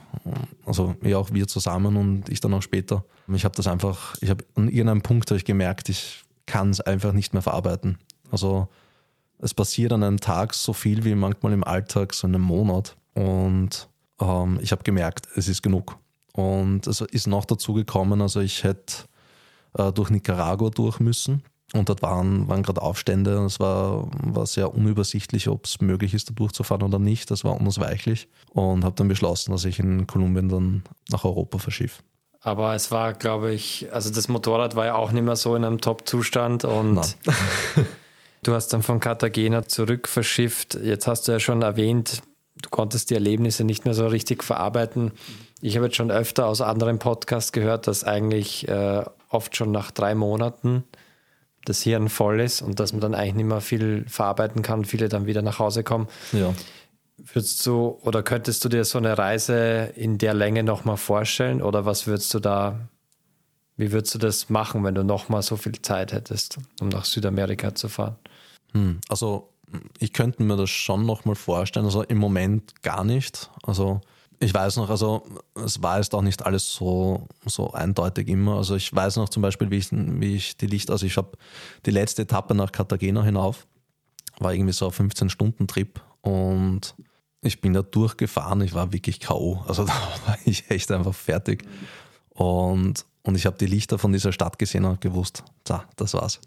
also ja auch wir zusammen und ich dann auch später. Ich habe das einfach, ich habe an irgendeinem Punkt habe ich gemerkt, ich kann es einfach nicht mehr verarbeiten. Also es passiert an einem Tag so viel wie manchmal im Alltag so in einem Monat und ähm, ich habe gemerkt, es ist genug. Und es ist noch dazu gekommen, also ich hätte äh, durch Nicaragua durch müssen Und dort waren, waren gerade Aufstände und es war, war sehr unübersichtlich, ob es möglich ist, da durchzufahren oder nicht. Das war unausweichlich und habe dann beschlossen, dass ich in Kolumbien dann nach Europa verschiff. Aber es war, glaube ich, also das Motorrad war ja auch nicht mehr so in einem Top-Zustand und du hast dann von Cartagena zurück verschifft. Jetzt hast du ja schon erwähnt, du konntest die Erlebnisse nicht mehr so richtig verarbeiten. Ich habe jetzt schon öfter aus anderen Podcasts gehört, dass eigentlich äh, oft schon nach drei Monaten das Hirn voll ist und dass man dann eigentlich nicht mehr viel verarbeiten kann, viele dann wieder nach Hause kommen. Ja. Würdest du oder könntest du dir so eine Reise in der Länge nochmal vorstellen oder was würdest du da, wie würdest du das machen, wenn du nochmal so viel Zeit hättest, um nach Südamerika zu fahren? Hm, also ich könnte mir das schon nochmal vorstellen, also im Moment gar nicht. Also ich weiß noch, also es war jetzt auch nicht alles so, so eindeutig immer. Also ich weiß noch zum Beispiel, wie ich, wie ich die Licht, also ich habe die letzte Etappe nach Cartagena hinauf, war irgendwie so ein 15-Stunden-Trip und ich bin da durchgefahren, ich war wirklich K.O. Also da war ich echt einfach fertig. Und, und ich habe die Lichter von dieser Stadt gesehen und gewusst, so, das war's.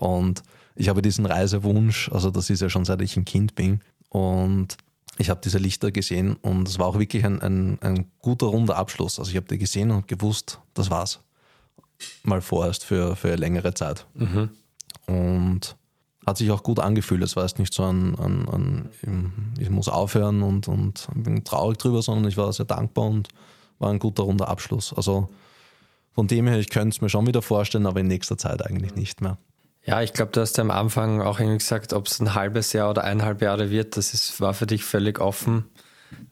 Und ich habe diesen Reisewunsch, also das ist ja schon seit ich ein Kind bin. Und ich habe diese Lichter gesehen und es war auch wirklich ein, ein, ein guter runder Abschluss. Also ich habe die gesehen und gewusst, das war's. Mal vorerst für, für längere Zeit. Mhm. Und hat sich auch gut angefühlt. Es war jetzt nicht so ein, ein, ein, ich muss aufhören und, und bin traurig drüber, sondern ich war sehr dankbar und war ein guter runder Abschluss. Also von dem her, ich könnte es mir schon wieder vorstellen, aber in nächster Zeit eigentlich nicht mehr. Ja, ich glaube, du hast ja am Anfang auch irgendwie gesagt, ob es ein halbes Jahr oder eineinhalb Jahre wird, das ist, war für dich völlig offen.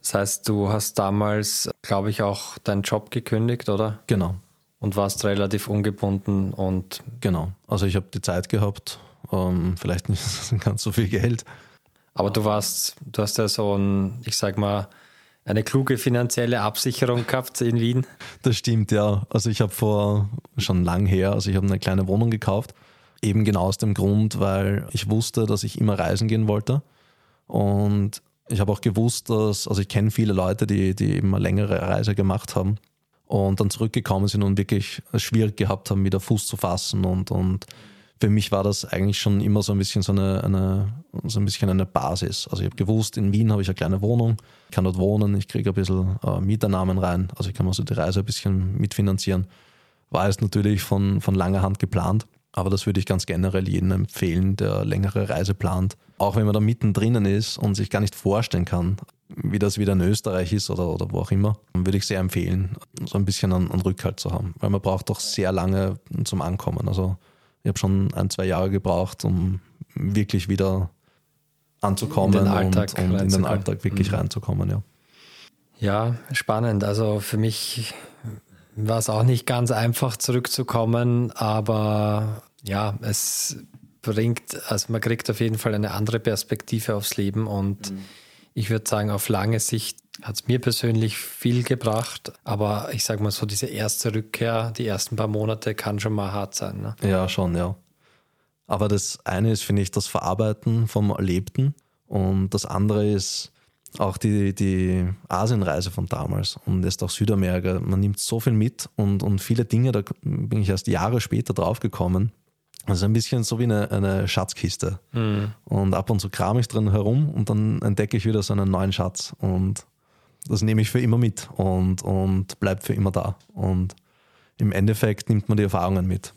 Das heißt, du hast damals, glaube ich, auch deinen Job gekündigt, oder? Genau. Und warst relativ ungebunden und. Genau. Also ich habe die Zeit gehabt, ähm, vielleicht nicht ganz so viel Geld. Aber du warst, du hast ja so ein, ich sag mal, eine kluge finanzielle Absicherung gehabt in Wien. Das stimmt, ja. Also ich habe vor schon lang her, also ich habe eine kleine Wohnung gekauft Eben genau aus dem Grund, weil ich wusste, dass ich immer reisen gehen wollte. Und ich habe auch gewusst, dass, also ich kenne viele Leute, die, die eben eine längere Reise gemacht haben und dann zurückgekommen sind und wirklich schwierig gehabt haben, wieder Fuß zu fassen. Und, und für mich war das eigentlich schon immer so ein bisschen so eine, eine so ein bisschen eine Basis. Also ich habe gewusst, in Wien habe ich eine kleine Wohnung, ich kann dort wohnen, ich kriege ein bisschen äh, Mieternamen rein, also ich kann also die Reise ein bisschen mitfinanzieren. War es natürlich von, von langer Hand geplant. Aber das würde ich ganz generell jedem empfehlen, der längere Reise plant. Auch wenn man da mittendrin ist und sich gar nicht vorstellen kann, wie das wieder in Österreich ist oder, oder wo auch immer, würde ich sehr empfehlen, so ein bisschen an, an Rückhalt zu haben. Weil man braucht doch sehr lange zum Ankommen. Also ich habe schon ein, zwei Jahre gebraucht, um wirklich wieder anzukommen in und, und in den Alltag wirklich mhm. reinzukommen, ja. Ja, spannend. Also für mich war es auch nicht ganz einfach zurückzukommen, aber ja, es bringt, also man kriegt auf jeden Fall eine andere Perspektive aufs Leben und mhm. ich würde sagen, auf lange Sicht hat es mir persönlich viel gebracht, aber ich sage mal so, diese erste Rückkehr, die ersten paar Monate kann schon mal hart sein. Ne? Ja, schon, ja. Aber das eine ist, finde ich, das Verarbeiten vom Erlebten und das andere ist, auch die, die Asienreise von damals und jetzt auch Südamerika, man nimmt so viel mit und, und viele Dinge, da bin ich erst Jahre später draufgekommen. Also ein bisschen so wie eine, eine Schatzkiste. Mhm. Und ab und zu kram ich drin herum und dann entdecke ich wieder so einen neuen Schatz. Und das nehme ich für immer mit und, und bleibt für immer da. Und im Endeffekt nimmt man die Erfahrungen mit.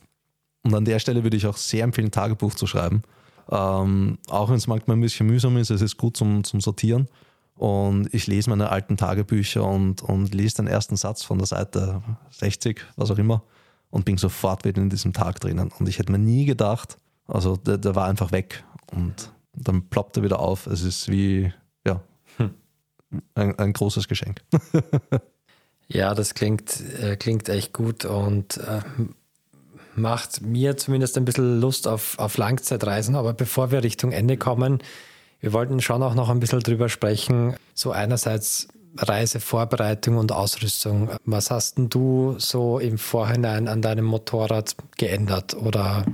Und an der Stelle würde ich auch sehr empfehlen, Tagebuch zu schreiben. Ähm, auch wenn es manchmal ein bisschen mühsam ist, es ist gut zum, zum Sortieren. Und ich lese meine alten Tagebücher und, und lese den ersten Satz von der Seite 60, was auch immer, und bin sofort wieder in diesem Tag drinnen. Und ich hätte mir nie gedacht, also der, der war einfach weg. Und dann ploppt er wieder auf. Es ist wie, ja, hm. ein, ein großes Geschenk. ja, das klingt, äh, klingt echt gut und äh, macht mir zumindest ein bisschen Lust auf, auf Langzeitreisen. Aber bevor wir Richtung Ende kommen, wir wollten schon auch noch ein bisschen drüber sprechen. So einerseits Reisevorbereitung und Ausrüstung. Was hast denn du so im Vorhinein an deinem Motorrad geändert oder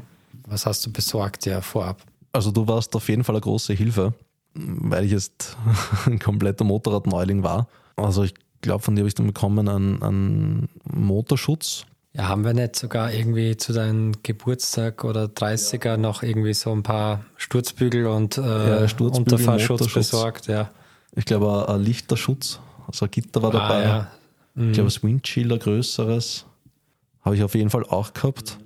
was hast du besorgt ja vorab? Also du warst auf jeden Fall eine große Hilfe, weil ich jetzt ein kompletter Motorradneuling war. Also ich glaube, von dir habe ich dann bekommen einen, einen Motorschutz. Ja, haben wir nicht sogar irgendwie zu deinem Geburtstag oder 30er noch irgendwie so ein paar Sturzbügel und äh, Ja, Sturzbügel, Unterfahrschutz besorgt? Ja. Ich glaube, ein Lichterschutz, also ein Gitter war dabei. Ah, ja. Ich glaube, das Windshield, ein größeres. Habe ich auf jeden Fall auch gehabt.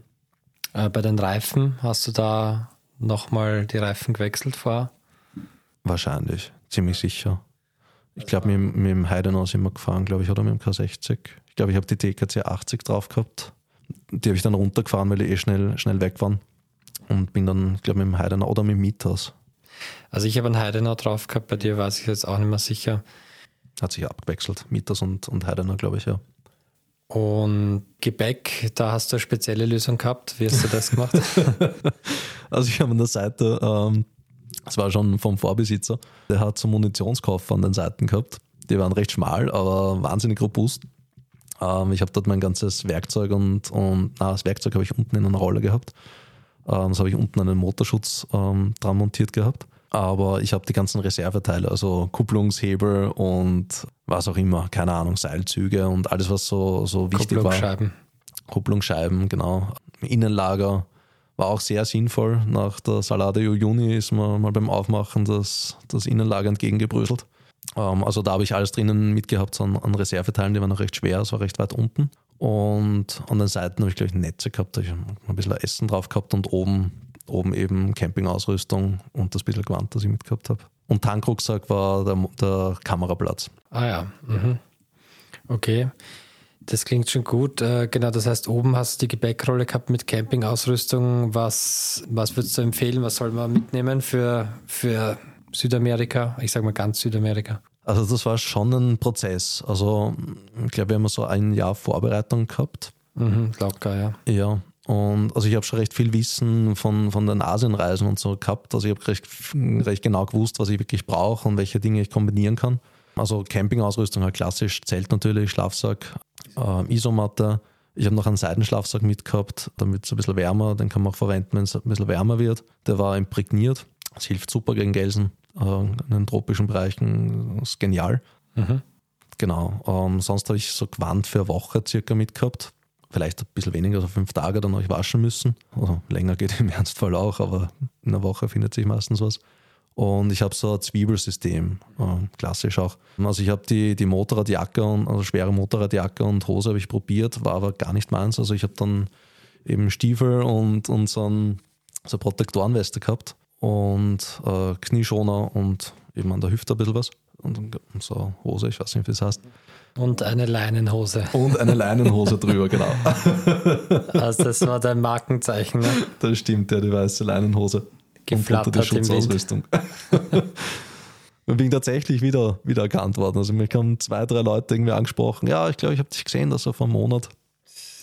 Äh, bei den Reifen, hast du da nochmal die Reifen gewechselt vor? Wahrscheinlich, ziemlich sicher. Ich glaube, mit, mit dem Heidenau sind wir gefahren, glaube ich, oder mit dem K60. Ich glaube, ich habe die DKC 80 drauf gehabt. Die habe ich dann runtergefahren, weil die eh schnell, schnell weg waren. Und bin dann, ich glaube, mit dem Heidenau oder mit dem Miethaus. Also ich habe einen Heidenau drauf gehabt, bei dir weiß ich jetzt auch nicht mehr sicher. Hat sich abgewechselt. Miethaus und, und Heidenau, glaube ich, ja. Und Gebäck, da hast du eine spezielle Lösung gehabt. Wie hast du das gemacht? Also ich habe an der Seite, ähm, das war schon vom Vorbesitzer, der hat so Munitionskoffer an den Seiten gehabt. Die waren recht schmal, aber wahnsinnig robust. Ähm, ich habe dort mein ganzes Werkzeug und, und na, das Werkzeug habe ich unten in einer Rolle gehabt. Ähm, das habe ich unten einen Motorschutz ähm, dran montiert gehabt. Aber ich habe die ganzen Reserveteile, also Kupplungshebel und was auch immer, keine Ahnung, Seilzüge und alles, was so, so wichtig war. Kupplungsscheiben. Kupplungsscheiben, genau. Innenlager war auch sehr sinnvoll. Nach der Salade Juni ist mir mal beim Aufmachen das, das Innenlager entgegengebröselt. Ähm, also da habe ich alles drinnen mitgehabt so an, Reserveteilen, die waren noch recht schwer, es war recht weit unten. Und an den Seiten habe ich, glaube ich, Netze gehabt, da habe ich ein bisschen Essen drauf gehabt und oben, oben eben Campingausrüstung und das bisschen Gewand, das ich mitgehabt habe. Und Tankrucksack war der, der Kameraplatz. Ah ja. Mhm. Okay. Das klingt schon gut. Äh, genau, das heißt, oben hast du die Gepäckrolle gehabt mit Campingausrüstung. Was, was würdest du empfehlen? Was soll man mitnehmen für, für Südamerika? Ich sage mal ganz Südamerika. Also das war schon ein Prozess. Also ich glaube, wir haben so ein Jahr Vorbereitung gehabt. Mhm, locker, ja. Ja. Und also ich habe schon recht viel Wissen von, von den Asienreisen und so gehabt. Also ich habe recht, recht genau gewusst, was ich wirklich brauche und welche Dinge ich kombinieren kann. Also Campingausrüstung halt klassisch, Zelt natürlich, Schlafsack, äh, Isomatte. Ich habe noch einen Seidenschlafsack mitgehabt, damit es ein bisschen wärmer, den kann man auch verwenden, wenn es ein bisschen wärmer wird. Der war imprägniert. Das hilft super gegen Gelsen. Äh, in den tropischen Bereichen ist genial. Mhm. Genau. Ähm, sonst habe ich so Gewand für eine Woche circa mitgehabt. Vielleicht ein bisschen weniger, also fünf Tage, dann habe ich waschen müssen. Also länger geht im Ernstfall auch, aber in einer Woche findet sich meistens was. Und ich habe so ein Zwiebelsystem, äh, klassisch auch. Also ich habe die, die Motorradjacke, und, also schwere Motorradjacke und Hose habe ich probiert, war aber gar nicht meins. Also ich habe dann eben Stiefel und, und so, ein, so eine Protektorenweste gehabt und äh, Knieschoner und eben an der Hüfte ein bisschen was. Und, und so eine Hose, ich weiß nicht, wie es heißt. Und eine Leinenhose. Und eine Leinenhose drüber, genau. Also das war dein Markenzeichen, ne? Das stimmt, ja, die weiße Leinenhose. Geflattert und die. Schutzausrüstung. Und bin tatsächlich wieder, wieder erkannt worden. Also mich haben zwei, drei Leute irgendwie angesprochen. Ja, ich glaube, ich habe dich gesehen, dass er vor einem Monat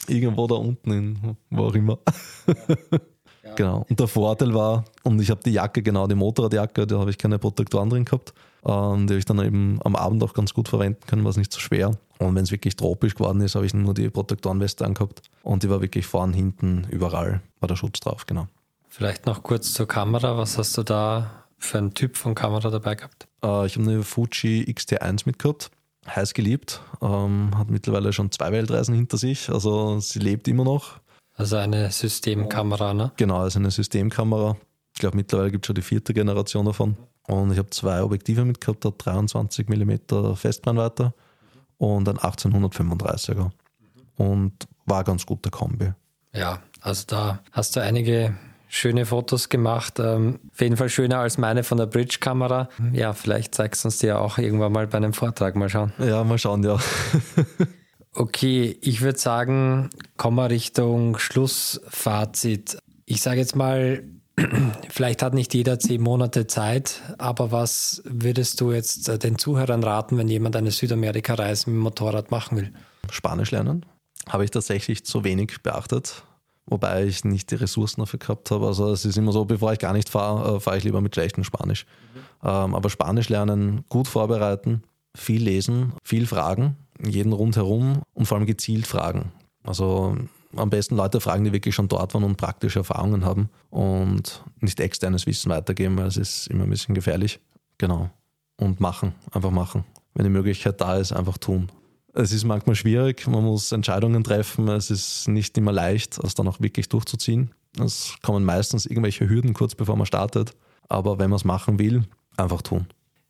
irgendwo da unten in, wo auch immer. Genau. Und der Vorteil war, und ich habe die Jacke, genau die Motorradjacke, da habe ich keine Protektoren drin gehabt. Ähm, die habe ich dann eben am Abend auch ganz gut verwenden können, war es nicht so schwer. Und wenn es wirklich tropisch geworden ist, habe ich nur die Protektorenweste angehabt. Und die war wirklich vorn, hinten, überall war der Schutz drauf, genau. Vielleicht noch kurz zur Kamera. Was hast du da für einen Typ von Kamera dabei gehabt? Äh, ich habe eine Fuji X-T1 mitgehabt, heiß geliebt, ähm, hat mittlerweile schon zwei Weltreisen hinter sich, also sie lebt immer noch. Also eine Systemkamera, ne? Genau, ist eine Systemkamera. Ich glaube, mittlerweile gibt es schon die vierte Generation davon. Und ich habe zwei Objektive mitgehabt, ein 23 mm Festbrennweite und ein 1835er. Und war ganz gute Kombi. Ja, also da hast du einige schöne Fotos gemacht. Ähm, auf jeden Fall schöner als meine von der Bridge-Kamera. Ja, vielleicht zeigst du uns die ja auch irgendwann mal bei einem Vortrag. Mal schauen. Ja, mal schauen, ja. Okay, ich würde sagen, kommen wir Richtung Schlussfazit. Ich sage jetzt mal, vielleicht hat nicht jeder zehn Monate Zeit, aber was würdest du jetzt äh, den Zuhörern raten, wenn jemand eine Südamerika-Reise mit dem Motorrad machen will? Spanisch lernen habe ich tatsächlich zu wenig beachtet, wobei ich nicht die Ressourcen dafür gehabt habe. Also es ist immer so, bevor ich gar nicht fahre, äh, fahre ich lieber mit schlechtem Spanisch. Ähm, aber Spanisch lernen, gut vorbereiten, viel lesen, viel fragen, jeden rundherum und vor allem gezielt fragen. Also am besten Leute fragen, die wirklich schon dort waren und praktische Erfahrungen haben und nicht externes Wissen weitergeben, weil es ist immer ein bisschen gefährlich. Genau. Und machen, einfach machen. Wenn die Möglichkeit da ist, einfach tun. Es ist manchmal schwierig, man muss Entscheidungen treffen, es ist nicht immer leicht, das dann auch wirklich durchzuziehen. Es kommen meistens irgendwelche Hürden kurz bevor man startet, aber wenn man es machen will, einfach tun.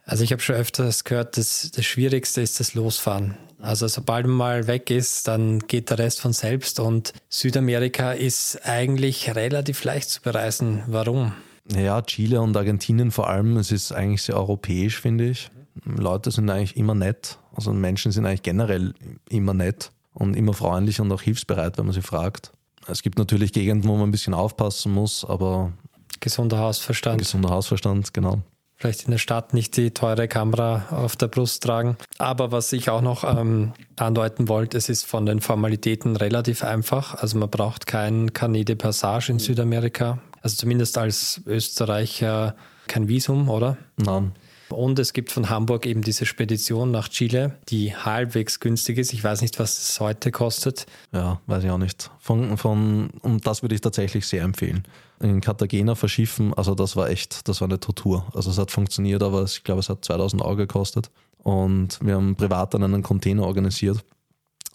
Also ich habe schon öfters gehört, dass das Schwierigste ist das Losfahren. Also sobald man mal weg ist, dann geht der Rest von selbst und Südamerika ist eigentlich relativ leicht zu bereisen. Warum? Ja, Chile und Argentinien vor allem, es ist eigentlich sehr europäisch, finde ich. Leute sind eigentlich immer nett. Also Menschen sind eigentlich generell immer nett und immer freundlich und auch hilfsbereit, wenn man sie fragt. Es gibt natürlich Gegenden, wo man ein bisschen aufpassen muss, aber. Gesunder Hausverstand. Gesunder Hausverstand, genau vielleicht in der Stadt nicht die teure Kamera auf der Brust tragen. Aber was ich auch noch ähm, andeuten wollte, es ist von den Formalitäten relativ einfach. Also man braucht kein Carnet de Passage in Südamerika. Also zumindest als Österreicher kein Visum, oder? Nein. Und es gibt von Hamburg eben diese Spedition nach Chile, die halbwegs günstig ist. Ich weiß nicht, was es heute kostet. Ja, weiß ich auch nicht. Von, von, und das würde ich tatsächlich sehr empfehlen. In Cartagena verschiffen, also das war echt, das war eine Tortur. Also es hat funktioniert, aber ich glaube, es hat 2000 Euro gekostet. Und wir haben privat dann einen Container organisiert,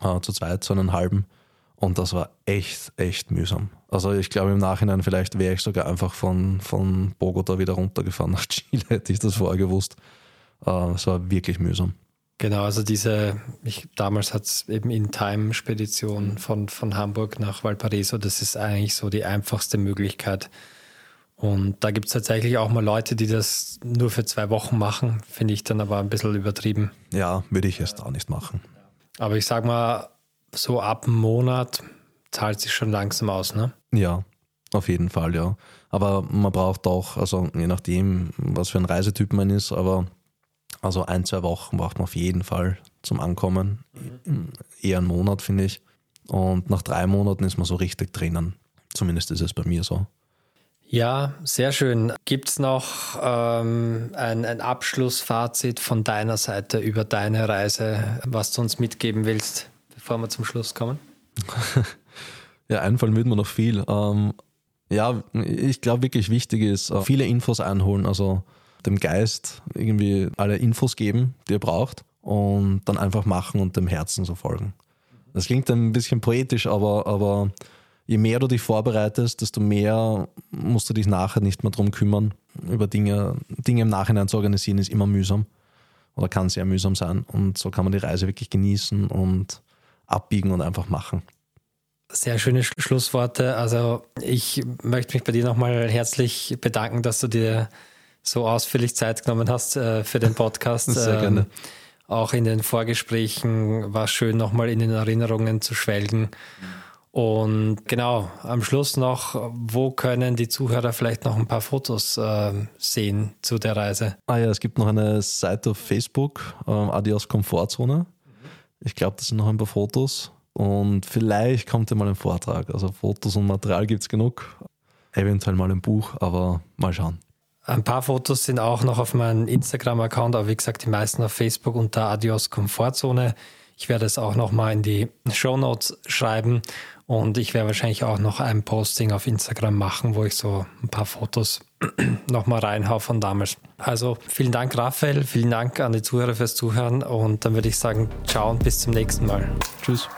äh, zu zweit, so einen halben. Und das war echt, echt mühsam. Also ich glaube im Nachhinein vielleicht wäre ich sogar einfach von, von Bogota wieder runtergefahren nach Chile, hätte ich das vorher gewusst. Äh, es war wirklich mühsam. Genau, also diese, ich, damals hat es eben In-Time-Spedition von, von Hamburg nach Valparaiso, das ist eigentlich so die einfachste Möglichkeit. Und da gibt es tatsächlich auch mal Leute, die das nur für zwei Wochen machen, finde ich dann aber ein bisschen übertrieben. Ja, würde ich erst auch nicht machen. Aber ich sag mal, so ab einem Monat zahlt sich schon langsam aus, ne? Ja, auf jeden Fall, ja. Aber man braucht auch, also je nachdem, was für ein Reisetyp man ist, aber also ein, zwei Wochen braucht man auf jeden Fall zum Ankommen. Mhm. Eher einen Monat, finde ich. Und nach drei Monaten ist man so richtig drinnen. Zumindest ist es bei mir so. Ja, sehr schön. Gibt es noch ähm, ein, ein Abschlussfazit von deiner Seite über deine Reise, was du uns mitgeben willst, bevor wir zum Schluss kommen? Ja, einfallen wird mir noch viel. Ähm, ja, ich glaube wirklich wichtig ist, äh, viele Infos einholen, also dem Geist irgendwie alle Infos geben, die er braucht und dann einfach machen und dem Herzen so folgen. Das klingt ein bisschen poetisch, aber, aber je mehr du dich vorbereitest, desto mehr musst du dich nachher nicht mehr drum kümmern. Über Dinge, Dinge im Nachhinein zu organisieren, ist immer mühsam oder kann sehr mühsam sein. Und so kann man die Reise wirklich genießen und abbiegen und einfach machen. Sehr schöne Schlussworte. Also ich möchte mich bei dir nochmal herzlich bedanken, dass du dir so ausführlich Zeit genommen hast äh, für den Podcast. Sehr gerne. Ähm, auch in den Vorgesprächen war es schön, nochmal in den Erinnerungen zu schwelgen. Und genau, am Schluss noch, wo können die Zuhörer vielleicht noch ein paar Fotos äh, sehen zu der Reise? Ah ja, es gibt noch eine Seite auf Facebook, äh, Adios Komfortzone. Ich glaube, das sind noch ein paar Fotos. Und vielleicht kommt ja mal ein Vortrag. Also Fotos und Material gibt es genug. Eventuell mal ein Buch, aber mal schauen. Ein paar Fotos sind auch noch auf meinem Instagram-Account, aber wie gesagt, die meisten auf Facebook unter Adios Komfortzone. Ich werde es auch noch mal in die Show Notes schreiben und ich werde wahrscheinlich auch noch ein Posting auf Instagram machen, wo ich so ein paar Fotos noch mal reinhau von damals. Also vielen Dank, Raphael, vielen Dank an die Zuhörer fürs Zuhören und dann würde ich sagen, ciao und bis zum nächsten Mal. Tschüss.